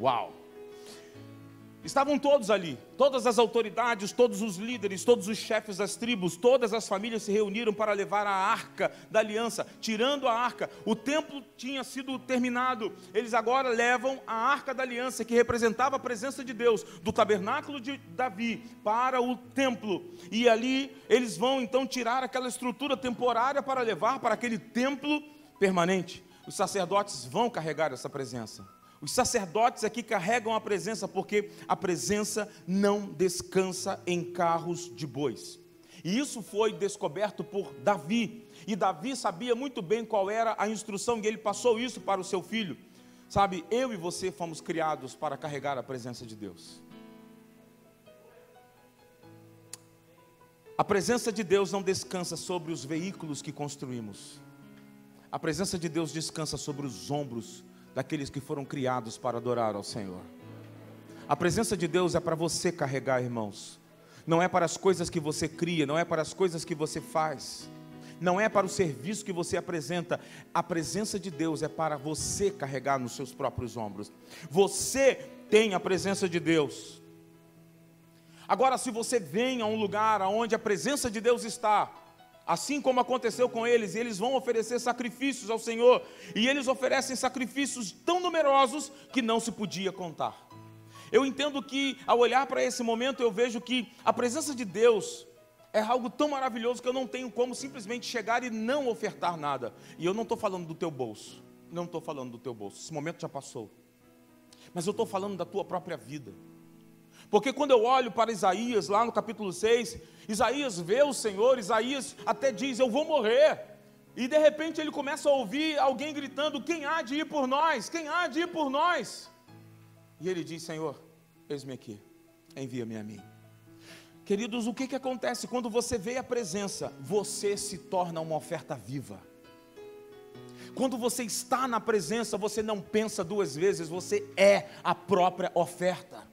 Uau! Estavam todos ali, todas as autoridades, todos os líderes, todos os chefes das tribos, todas as famílias se reuniram para levar a arca da aliança, tirando a arca. O templo tinha sido terminado, eles agora levam a arca da aliança, que representava a presença de Deus, do tabernáculo de Davi para o templo. E ali eles vão então tirar aquela estrutura temporária para levar para aquele templo permanente. Os sacerdotes vão carregar essa presença. Os sacerdotes aqui carregam a presença porque a presença não descansa em carros de bois. E isso foi descoberto por Davi. E Davi sabia muito bem qual era a instrução e ele passou isso para o seu filho. Sabe, eu e você fomos criados para carregar a presença de Deus. A presença de Deus não descansa sobre os veículos que construímos. A presença de Deus descansa sobre os ombros daqueles que foram criados para adorar ao Senhor. A presença de Deus é para você carregar, irmãos. Não é para as coisas que você cria, não é para as coisas que você faz, não é para o serviço que você apresenta. A presença de Deus é para você carregar nos seus próprios ombros. Você tem a presença de Deus. Agora, se você vem a um lugar onde a presença de Deus está, Assim como aconteceu com eles, eles vão oferecer sacrifícios ao Senhor, e eles oferecem sacrifícios tão numerosos que não se podia contar. Eu entendo que, ao olhar para esse momento, eu vejo que a presença de Deus é algo tão maravilhoso que eu não tenho como simplesmente chegar e não ofertar nada. E eu não estou falando do teu bolso, não estou falando do teu bolso, esse momento já passou. Mas eu estou falando da tua própria vida. Porque quando eu olho para Isaías, lá no capítulo 6, Isaías vê o Senhor, Isaías até diz: Eu vou morrer. E de repente ele começa a ouvir alguém gritando: Quem há de ir por nós? Quem há de ir por nós? E ele diz: Senhor, eis-me aqui, envia-me a mim. Queridos, o que, que acontece quando você vê a presença? Você se torna uma oferta viva. Quando você está na presença, você não pensa duas vezes, você é a própria oferta.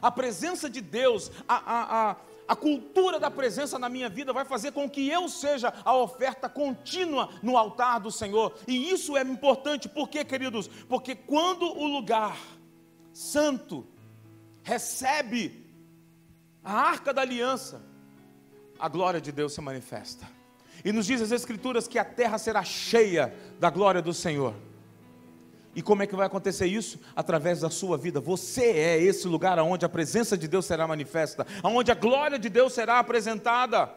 A presença de Deus, a, a, a, a cultura da presença na minha vida vai fazer com que eu seja a oferta contínua no altar do Senhor. E isso é importante, por quê, queridos? Porque quando o lugar santo recebe a arca da aliança, a glória de Deus se manifesta. E nos diz as Escrituras que a terra será cheia da glória do Senhor. E como é que vai acontecer isso? Através da sua vida. Você é esse lugar onde a presença de Deus será manifesta, onde a glória de Deus será apresentada.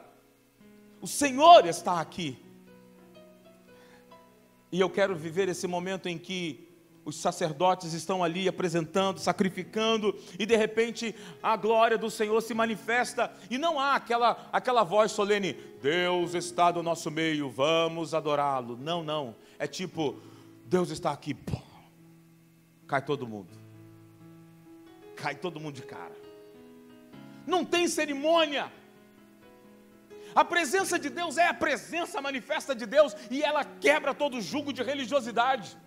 O Senhor está aqui. E eu quero viver esse momento em que os sacerdotes estão ali apresentando, sacrificando, e de repente a glória do Senhor se manifesta, e não há aquela, aquela voz solene: Deus está no nosso meio, vamos adorá-lo. Não, não. É tipo: Deus está aqui. Cai todo mundo. Cai todo mundo de cara. Não tem cerimônia. A presença de Deus é a presença manifesta de Deus e ela quebra todo jugo de religiosidade.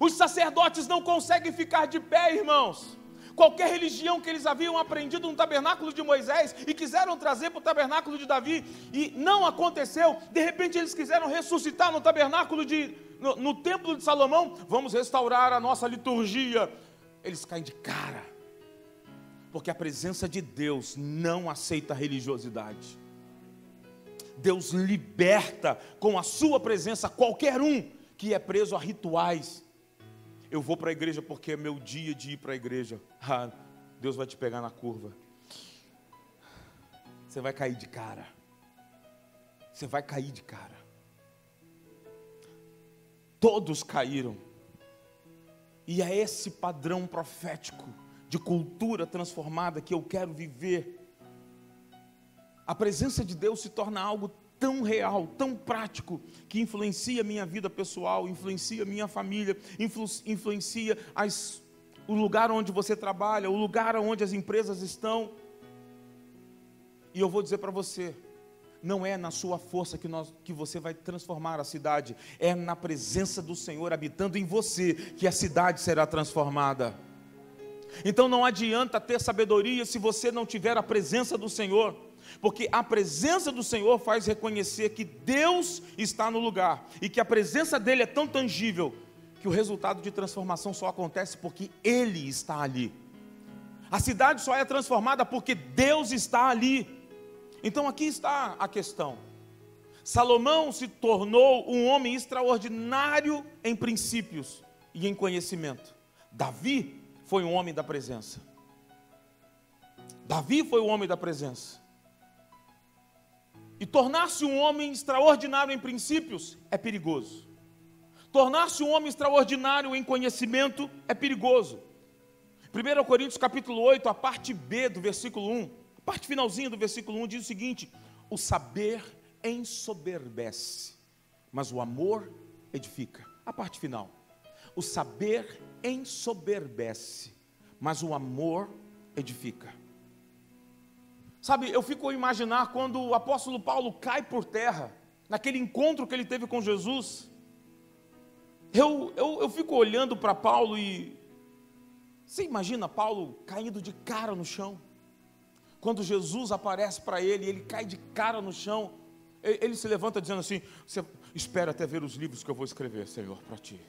Os sacerdotes não conseguem ficar de pé, irmãos. Qualquer religião que eles haviam aprendido no tabernáculo de Moisés e quiseram trazer para o tabernáculo de Davi e não aconteceu, de repente eles quiseram ressuscitar no tabernáculo de no, no templo de Salomão, vamos restaurar a nossa liturgia. Eles caem de cara. Porque a presença de Deus não aceita religiosidade. Deus liberta com a sua presença qualquer um que é preso a rituais eu vou para a igreja porque é meu dia de ir para a igreja. [LAUGHS] Ah, Deus vai te pegar na curva. Você vai cair de cara. Você vai cair de cara. Todos caíram. E é esse padrão profético de cultura transformada que eu quero viver. A presença de Deus se torna algo tão real, tão prático, que influencia a minha vida pessoal, influencia a minha família, influ, influencia as, o lugar onde você trabalha, o lugar onde as empresas estão. E eu vou dizer para você, não é na sua força que, nós, que você vai transformar a cidade, é na presença do Senhor habitando em você que a cidade será transformada. Então não adianta ter sabedoria se você não tiver a presença do Senhor porque a presença do Senhor faz reconhecer que Deus está no lugar e que a presença dele é tão tangível que o resultado de transformação só acontece porque ele está ali. A cidade só é transformada porque Deus está ali. Então aqui está a questão. Salomão se tornou um homem extraordinário em princípios e em conhecimento. Davi foi um homem da presença. Davi foi o homem da presença. E tornar-se um homem extraordinário em princípios é perigoso. Tornar-se um homem extraordinário em conhecimento é perigoso. 1 Coríntios capítulo 8, a parte B do versículo 1, a parte finalzinha do versículo 1 diz o seguinte: o saber ensoberbece, mas o amor edifica. A parte final. O saber ensoberbece, mas o amor edifica. Sabe, eu fico a imaginar quando o apóstolo Paulo cai por terra, naquele encontro que ele teve com Jesus. Eu, eu, eu fico olhando para Paulo e. Você imagina Paulo caindo de cara no chão? Quando Jesus aparece para ele, ele cai de cara no chão. Ele, se levanta dizendo assim: Espera até ver os livros que eu vou escrever, Senhor, para ti.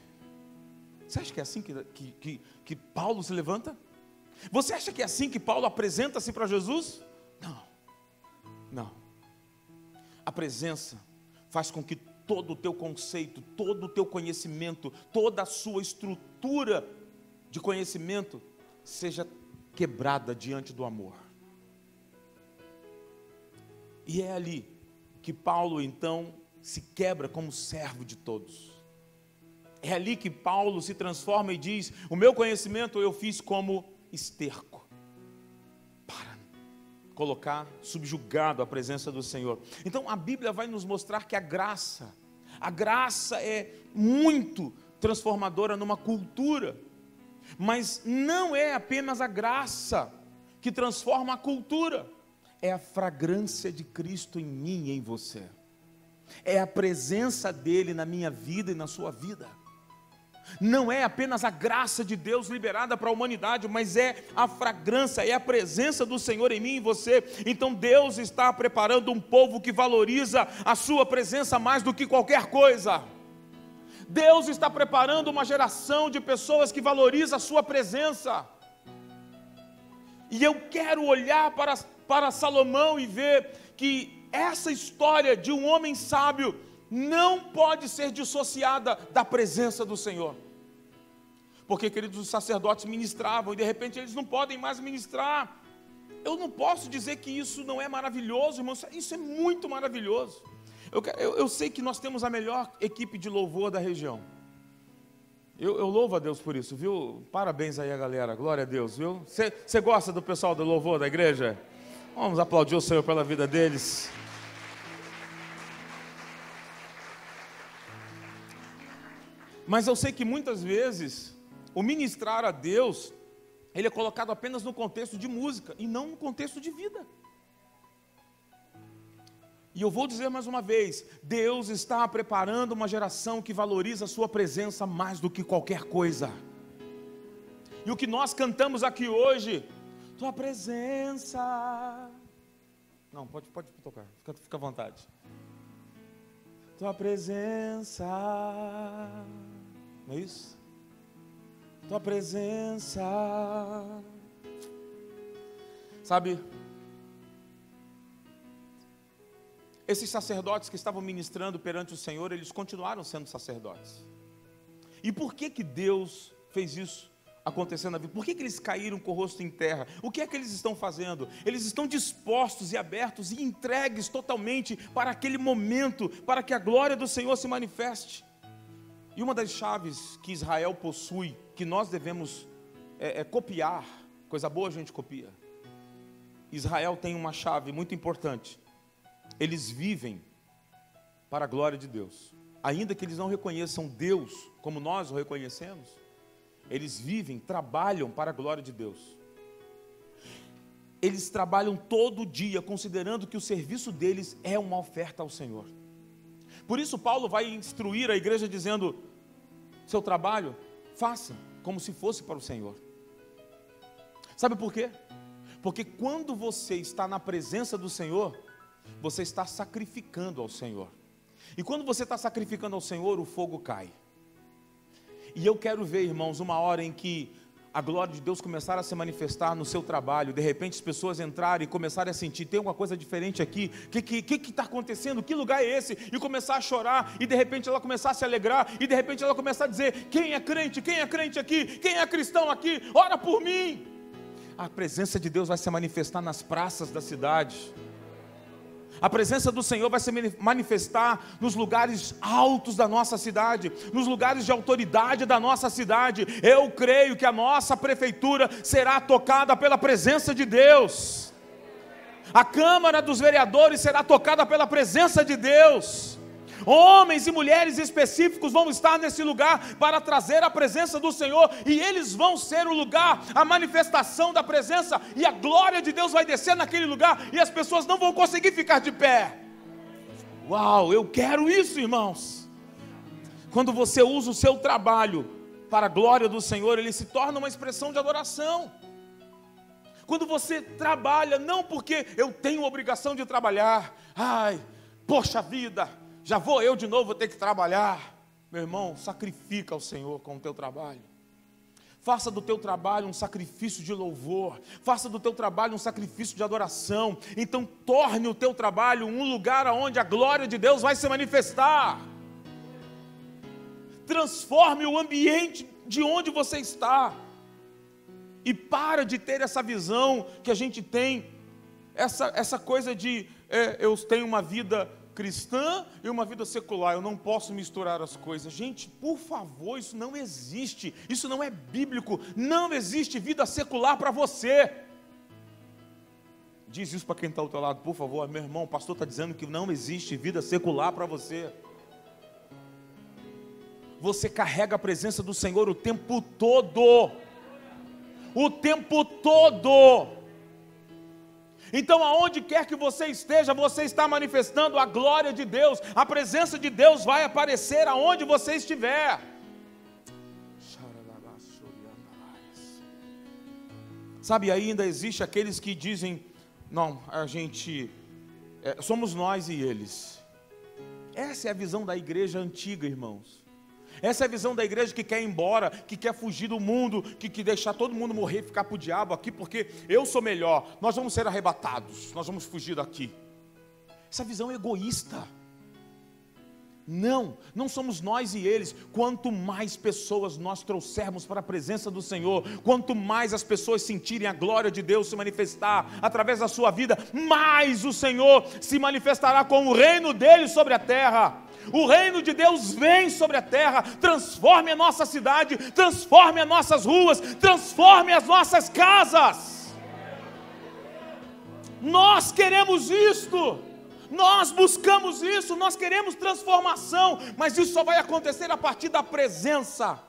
Você acha que é assim que, que, que, que Paulo se levanta? Você acha que é assim que Paulo apresenta-se para Jesus? Não, não. A presença faz com que todo o teu conceito, todo o teu conhecimento, toda a sua estrutura de conhecimento seja quebrada diante do amor. E é ali que Paulo então se quebra como servo de todos. É ali que Paulo se transforma e diz: O meu conhecimento eu fiz como esterco colocar subjugado à presença do Senhor. Então a Bíblia vai nos mostrar que a graça, a graça é muito transformadora numa cultura, mas não é apenas a graça que transforma a cultura, é a fragrância de Cristo em mim e em você, é a presença dele na minha vida e na sua vida não é apenas a graça de Deus liberada para a humanidade, mas é a fragrância, é a presença do Senhor em mim e em você. Então Deus está preparando um povo que valoriza a sua presença mais do que qualquer coisa. Deus está preparando uma geração de pessoas que valoriza a sua presença. E eu quero olhar para, para Salomão e ver que essa história de um homem sábio não pode ser dissociada da presença do Senhor. Porque, queridos, os sacerdotes ministravam e de repente eles não podem mais ministrar. Eu não posso dizer que isso não é maravilhoso, irmão, isso é muito maravilhoso. Eu, eu, eu sei que nós temos a melhor equipe de louvor da região. Eu, eu, louvo a Deus por isso, viu? Parabéns aí a galera, glória a Deus, viu? Você gosta do pessoal do louvor da igreja? Vamos aplaudir o Senhor pela vida deles. Mas eu sei que muitas vezes o ministrar a Deus, ele é colocado apenas no contexto de música e não no contexto de vida. E eu vou dizer mais uma vez: Deus está preparando uma geração que valoriza a Sua presença mais do que qualquer coisa. E o que nós cantamos aqui hoje, Tua presença. Não, pode, pode tocar, fica, fica à vontade. Tua presença. Não é isso? Tua presença. Sabe, Esses sacerdotes que estavam ministrando perante o Senhor, eles continuaram sendo sacerdotes. E por que que Deus fez isso acontecer na vida? Por que, que eles caíram com o rosto em terra? O que é que eles estão fazendo? Eles estão dispostos e abertos e entregues totalmente para aquele momento, para que a glória do Senhor se manifeste. E uma das chaves que Israel possui, que nós devemos é, é copiar, coisa boa a gente copia. Israel tem uma chave muito importante eles vivem para a glória de Deus. Ainda que eles não reconheçam Deus como nós o reconhecemos, eles vivem, trabalham para a glória de Deus. Eles trabalham todo dia, considerando que o serviço deles é uma oferta ao Senhor. Por isso, Paulo vai instruir a igreja dizendo: seu trabalho, faça como se fosse para o Senhor. Sabe por quê? Porque quando você está na presença do Senhor, você está sacrificando ao Senhor. E quando você está sacrificando ao Senhor, o fogo cai. E eu quero ver, irmãos, uma hora em que a glória de Deus começar a se manifestar no seu trabalho, de repente as pessoas entrarem e começarem a sentir, tem alguma coisa diferente aqui, o que está que, que tá acontecendo, que lugar é esse? E começar a chorar, e de repente ela começar a se alegrar, e de repente ela começar a dizer, quem é crente, quem é crente aqui, quem é cristão aqui, ora por mim. A presença de Deus vai se manifestar nas praças da cidade. A presença do Senhor vai se manifestar nos lugares altos da nossa cidade, nos lugares de autoridade da nossa cidade. Eu creio que a nossa prefeitura será tocada pela presença de Deus. A Câmara dos Vereadores será tocada pela presença de Deus. Homens e mulheres específicos vão estar nesse lugar para trazer a presença do Senhor, e eles vão ser o lugar, a manifestação da presença, e a glória de Deus vai descer naquele lugar, e as pessoas não vão conseguir ficar de pé. Uau, eu quero isso, irmãos. Quando você usa o seu trabalho para a glória do Senhor, ele se torna uma expressão de adoração. Quando você trabalha, não porque eu tenho obrigação de trabalhar, ai, poxa vida, já vou eu de novo ter que trabalhar. Meu irmão, sacrifica ao Senhor com o teu trabalho. Faça do teu trabalho um sacrifício de louvor, faça do teu trabalho um sacrifício de adoração. Então, torne o teu trabalho um lugar onde a glória de Deus vai se manifestar. Transforme o ambiente de onde você está. E para de ter essa visão que a gente tem, essa, essa coisa de é, eu tenho uma vida cristã e uma vida secular. Eu não posso misturar as coisas. Gente, por favor, isso não existe. Isso não é bíblico. Não existe vida secular para você. Diz isso para quem está ao teu lado, por favor. Meu irmão, o pastor está dizendo que não existe vida secular para você. Você carrega a presença do Senhor o tempo todo. O tempo todo. Então, aonde quer que você esteja, você está manifestando a glória de Deus, a presença de Deus vai aparecer aonde você estiver. Sabe, ainda existe aqueles que dizem: não, a gente, é, somos nós e eles. Essa é a visão da igreja antiga, irmãos. Essa é a visão da igreja que quer ir embora, que quer fugir do mundo, que quer deixar todo mundo morrer, ficar para o diabo aqui, porque eu sou melhor. Nós vamos ser arrebatados, nós vamos fugir daqui. Essa visão é egoísta. Não, não somos nós e eles. Quanto mais pessoas nós trouxermos para a presença do Senhor, quanto mais as pessoas sentirem a glória de Deus se manifestar através da sua vida, mais o Senhor se manifestará com o reino dele sobre a terra. O reino de Deus vem sobre a terra, transforme a nossa cidade, transforme as nossas ruas, transforme as nossas casas. Nós queremos isto. Nós buscamos isso, nós queremos transformação, mas isso só vai acontecer a partir da presença.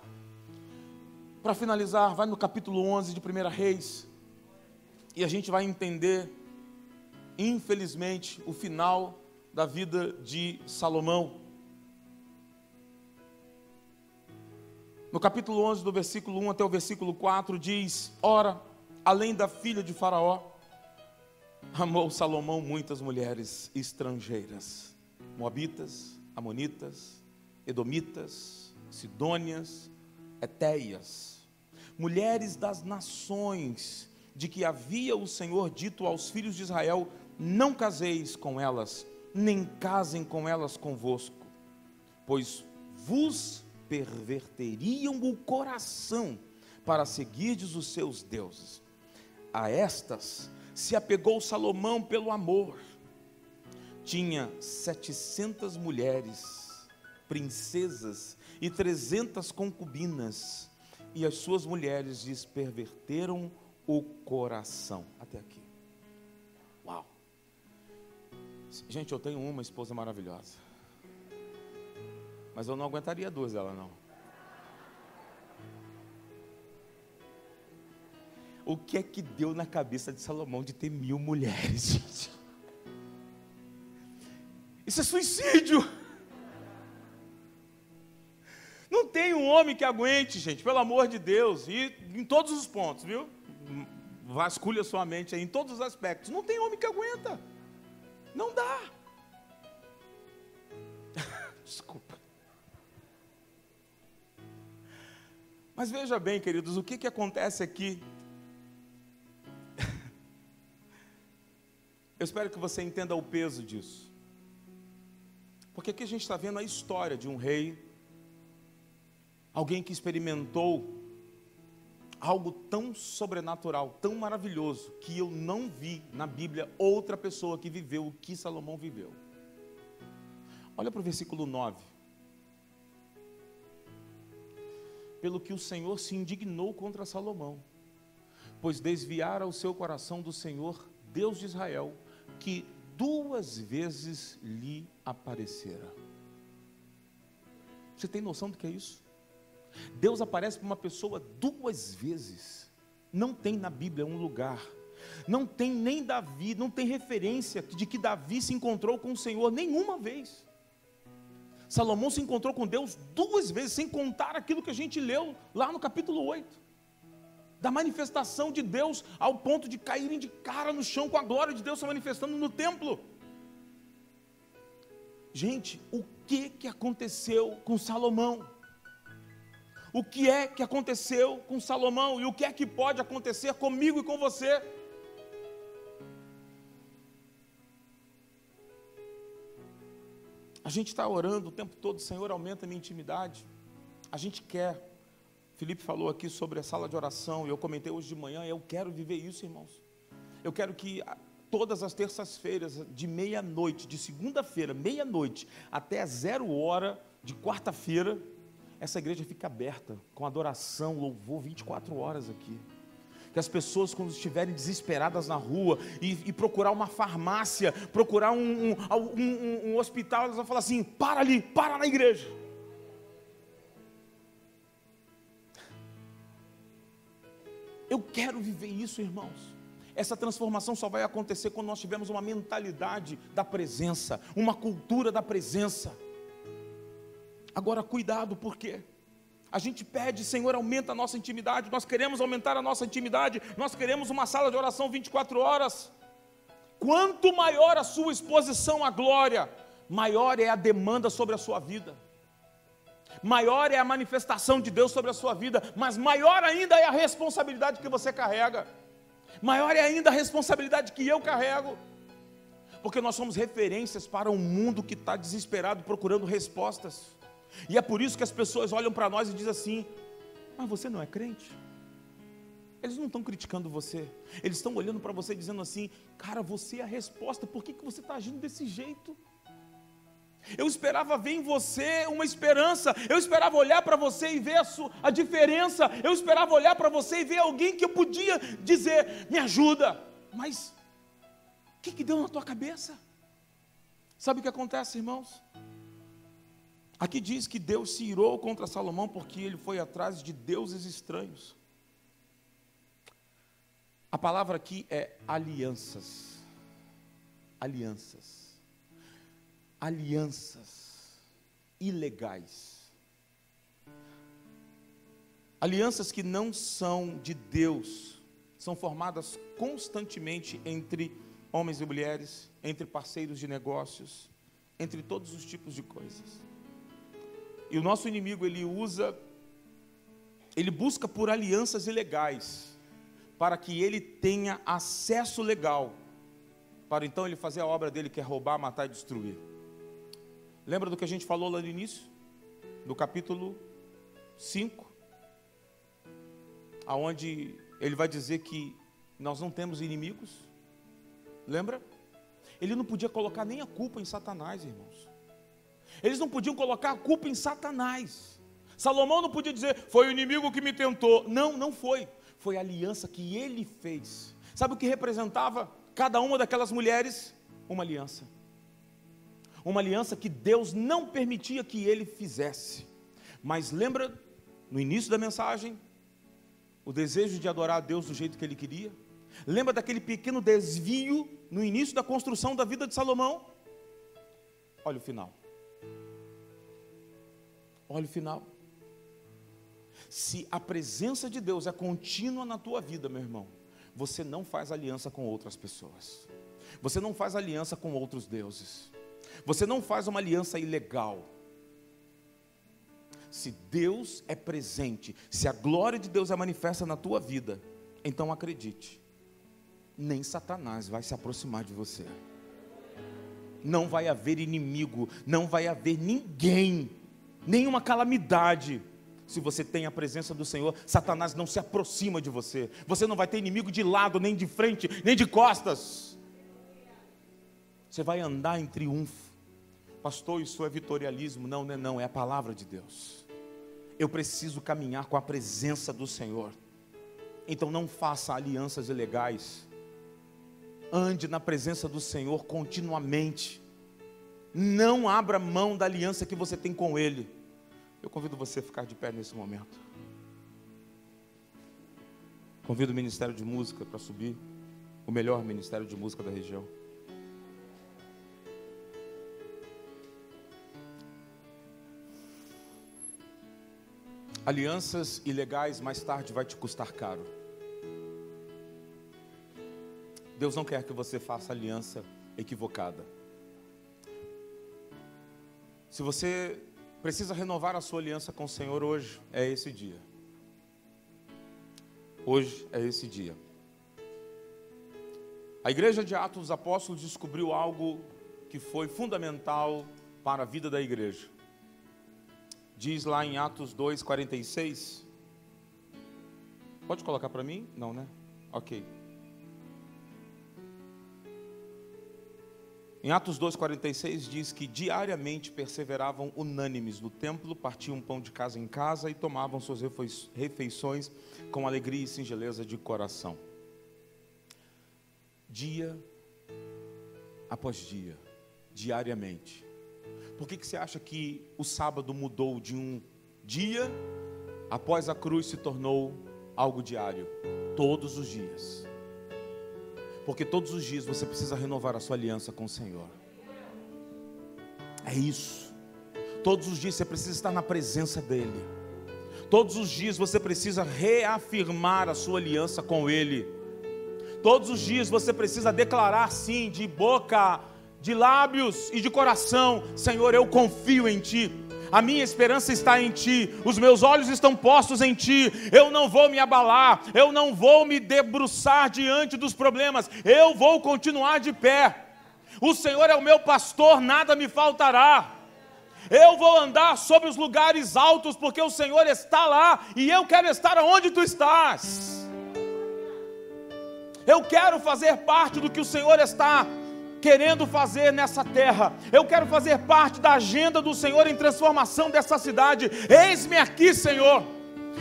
Para finalizar, vai no capítulo 11 de 1 Reis, e a gente vai entender, infelizmente, o final da vida de Salomão. No capítulo 11, do versículo 1 até o versículo 4, diz: Ora, além da filha de Faraó, amou Salomão muitas mulheres estrangeiras, moabitas, amonitas, edomitas, sidônias, etéias, mulheres das nações, de que havia o Senhor dito aos filhos de Israel: Não caseis com elas, nem casem com elas convosco, pois vos perverteriam o coração para seguirdes os seus deuses. A estas se apegou Salomão pelo amor. Tinha setecentas mulheres, princesas e trezentas concubinas, e as suas mulheres lhes perverteram o coração. Até aqui. Uau! Gente, eu tenho uma esposa maravilhosa. Mas eu não aguentaria duas dela, não. O que é que deu na cabeça de Salomão de ter mil mulheres, [LAUGHS] gente? Isso é suicídio. Não tem um homem que aguente, gente, pelo amor de Deus, e em todos os pontos, viu? Vasculha sua mente aí, em todos os aspectos. Não tem homem que aguenta. Não dá. [LAUGHS] Desculpa. Mas veja bem, queridos, o que, que acontece aqui Eu espero que você entenda o peso disso. Porque aqui a gente está vendo a história de um rei, alguém que experimentou algo tão sobrenatural, tão maravilhoso, que eu não vi na Bíblia outra pessoa que viveu o que Salomão viveu. Olha para o versículo 9. Pelo que o Senhor se indignou contra Salomão, pois desviara o seu coração do Senhor, Deus de Israel, que duas vezes lhe aparecera. Você tem noção do que é isso? Deus aparece para uma pessoa duas vezes. Não tem na Bíblia um lugar. Não tem nem Davi, não tem referência de que Davi se encontrou com o Senhor nenhuma vez. Salomão se encontrou com Deus duas vezes, sem contar aquilo que a gente leu lá no capítulo 8 da manifestação de Deus ao ponto de caírem de cara no chão com a glória de Deus se manifestando no templo. Gente, o que que aconteceu com Salomão? O que é que aconteceu com Salomão e o que é que pode acontecer comigo e com você? A gente está orando o tempo todo, Senhor, aumenta a minha intimidade. A gente quer Felipe falou aqui sobre a sala de oração, e eu comentei hoje de manhã, eu quero viver isso, irmãos. Eu quero que todas as terças-feiras, de meia-noite, de segunda-feira, meia-noite, até zero hora de quarta-feira, essa igreja fica aberta, com adoração, louvor, 24 horas aqui. Que as pessoas, quando estiverem desesperadas na rua e, e procurar uma farmácia, procurar um, um, um, um hospital, elas vão falar assim: para ali, para na igreja. Eu quero viver isso, irmãos. Essa transformação só vai acontecer quando nós tivermos uma mentalidade da presença, uma cultura da presença. Agora, cuidado, porque a gente pede, Senhor, aumenta a nossa intimidade. Nós queremos aumentar a nossa intimidade. Nós queremos uma sala de oração 24 horas. Quanto maior a sua exposição à glória, maior é a demanda sobre a sua vida maior é a manifestação de Deus sobre a sua vida, mas maior ainda é a responsabilidade que você carrega, maior é ainda a responsabilidade que eu carrego. Porque nós somos referências para um mundo que está desesperado procurando respostas. E é por isso que as pessoas olham para nós e dizem assim: Mas você não é crente? Eles não estão criticando você, eles estão olhando para você dizendo assim: Cara, você é a resposta, por que, que você está agindo desse jeito? Eu esperava ver em você uma esperança. Eu esperava olhar para você e ver a, sua, a diferença. Eu esperava olhar para você e ver alguém que eu podia dizer: me ajuda. Mas o que, que deu na tua cabeça? Sabe o que acontece, irmãos? Aqui diz que Deus se irou contra Salomão porque ele foi atrás de deuses estranhos. A palavra aqui é alianças. Alianças alianças ilegais. Alianças que não são de Deus, são formadas constantemente entre homens e mulheres, entre parceiros de negócios, entre todos os tipos de coisas. E o nosso inimigo, ele usa, ele busca por alianças ilegais, para que ele tenha acesso legal, para então ele fazer a obra dele, que é roubar, matar e destruir. Lembra do que a gente falou lá no início? Do capítulo 5, aonde ele vai dizer que nós não temos inimigos. Lembra? Ele não podia colocar nem a culpa em Satanás, irmãos. Eles não podiam colocar a culpa em Satanás. Salomão não podia dizer, foi o inimigo que me tentou. Não, não foi. Foi a aliança que ele fez. Sabe o que representava cada uma daquelas mulheres? Uma aliança uma aliança que Deus não permitia que ele fizesse. Mas lembra, no início da mensagem, o desejo de adorar a Deus do jeito que ele queria? Lembra daquele pequeno desvio no início da construção da vida de Salomão? Olha o final. Olha o final. Se a presença de Deus é contínua na tua vida, meu irmão, você não faz aliança com outras pessoas. Você não faz aliança com outros deuses. Você não faz uma aliança ilegal. Se Deus é presente, se a glória de Deus é manifesta na tua vida, então acredite, nem Satanás vai se aproximar de você. Não vai haver inimigo, não vai haver ninguém, nenhuma calamidade. Se você tem a presença do Senhor, Satanás não se aproxima de você. Você não vai ter inimigo de lado, nem de frente, nem de costas. Você vai andar em triunfo pastor, isso é vitorialismo. Não, não é não, é a palavra de Deus. Eu preciso caminhar com a presença do Senhor. Então não faça alianças ilegais. Ande na presença do Senhor continuamente. Não abra mão da aliança que você tem com Ele. Eu convido você a ficar de pé nesse momento. Convido o Ministério de Música para subir. O melhor Ministério de Música da região. Alianças ilegais mais tarde vai te custar caro. Deus não quer que você faça aliança equivocada. Se você precisa renovar a sua aliança com o Senhor hoje, é esse dia. Hoje é esse dia. A igreja de Atos dos Apóstolos descobriu algo que foi fundamental para a vida da igreja diz lá em Atos 2,46. Pode colocar para mim? Não, né? Ok. Em Atos 2,46 diz que diariamente perseveravam unânimes no templo, partiam pão de casa em casa e tomavam suas refeições com alegria e singeleza de coração. Dia após dia, diariamente. Por que, que você acha que o sábado mudou de um dia, após a cruz se tornou algo diário? Todos os dias. Porque todos os dias você precisa renovar a sua aliança com o Senhor. É isso. Todos os dias você precisa estar na presença dEle. Todos os dias você precisa reafirmar a sua aliança com Ele. Todos os dias você precisa declarar sim, de boca de lábios e de coração: Senhor, eu confio em Ti. A minha esperança está em Ti, os meus olhos estão postos em Ti. Eu não vou me abalar, eu não vou me debruçar diante dos problemas, eu vou continuar de pé. O Senhor é o meu pastor, nada me faltará. Eu vou andar sobre os lugares altos, porque o Senhor está lá e eu quero estar onde tu estás. Eu quero fazer parte do que o Senhor está querendo fazer nessa terra. Eu quero fazer parte da agenda do Senhor em transformação dessa cidade. Eis-me aqui, Senhor.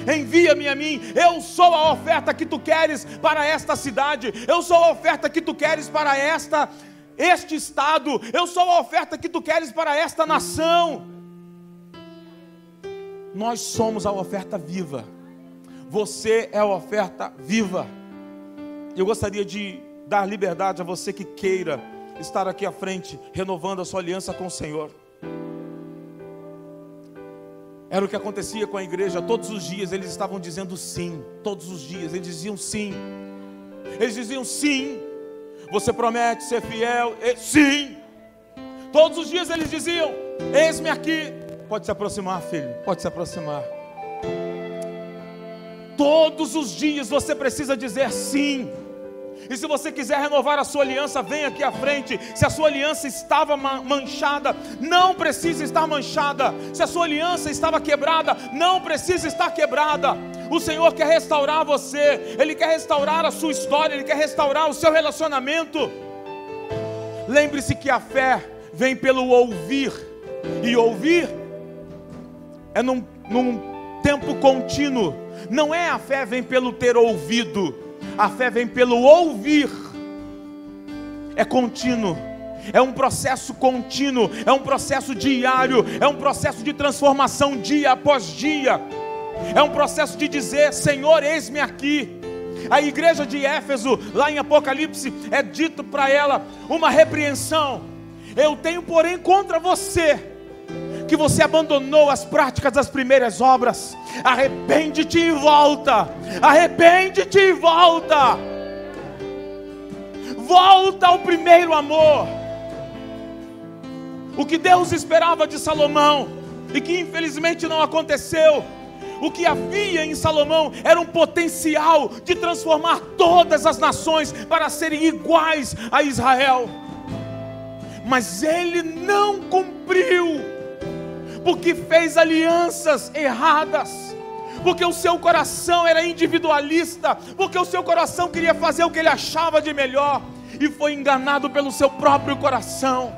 Envia-me a mim. Eu sou a oferta que tu queres para esta cidade. Eu sou a oferta que tu queres para esta este estado. Eu sou a oferta que tu queres para esta nação. Nós somos a oferta viva. Você é a oferta viva. Eu gostaria de dar liberdade a você que queira estar aqui à frente, renovando a sua aliança com o Senhor. Era o que acontecia com a igreja, todos os dias eles estavam dizendo sim, todos os dias eles diziam sim. Eles diziam sim. Você promete ser fiel? Sim. Todos os dias eles diziam: Eis-me aqui. Pode se aproximar, filho. Pode se aproximar. Todos os dias você precisa dizer sim. E se você quiser renovar a sua aliança, vem aqui à frente. Se a sua aliança estava manchada, não precisa estar manchada. Se a sua aliança estava quebrada, não precisa estar quebrada. O Senhor quer restaurar você, Ele quer restaurar a sua história, Ele quer restaurar o seu relacionamento. Lembre-se que a fé vem pelo ouvir, e ouvir é num, num tempo contínuo, não é a fé vem pelo ter ouvido, a fé vem pelo ouvir, é contínuo. É um processo contínuo, é um processo diário, é um processo de transformação dia após dia. É um processo de dizer: Senhor, eis-me aqui. A igreja de Éfeso, lá em Apocalipse, é dito para ela uma repreensão. Eu tenho, porém, contra você, que você abandonou as práticas das primeiras obras. Arrepende-te e volta. Arrepende-te e volta. Volta ao primeiro amor. O que Deus esperava de Salomão e que infelizmente não aconteceu o que havia em Salomão era um potencial de transformar todas as nações para serem iguais a Israel. Mas ele não cumpriu, porque fez alianças erradas, porque o seu coração era individualista, porque o seu coração queria fazer o que ele achava de melhor, e foi enganado pelo seu próprio coração.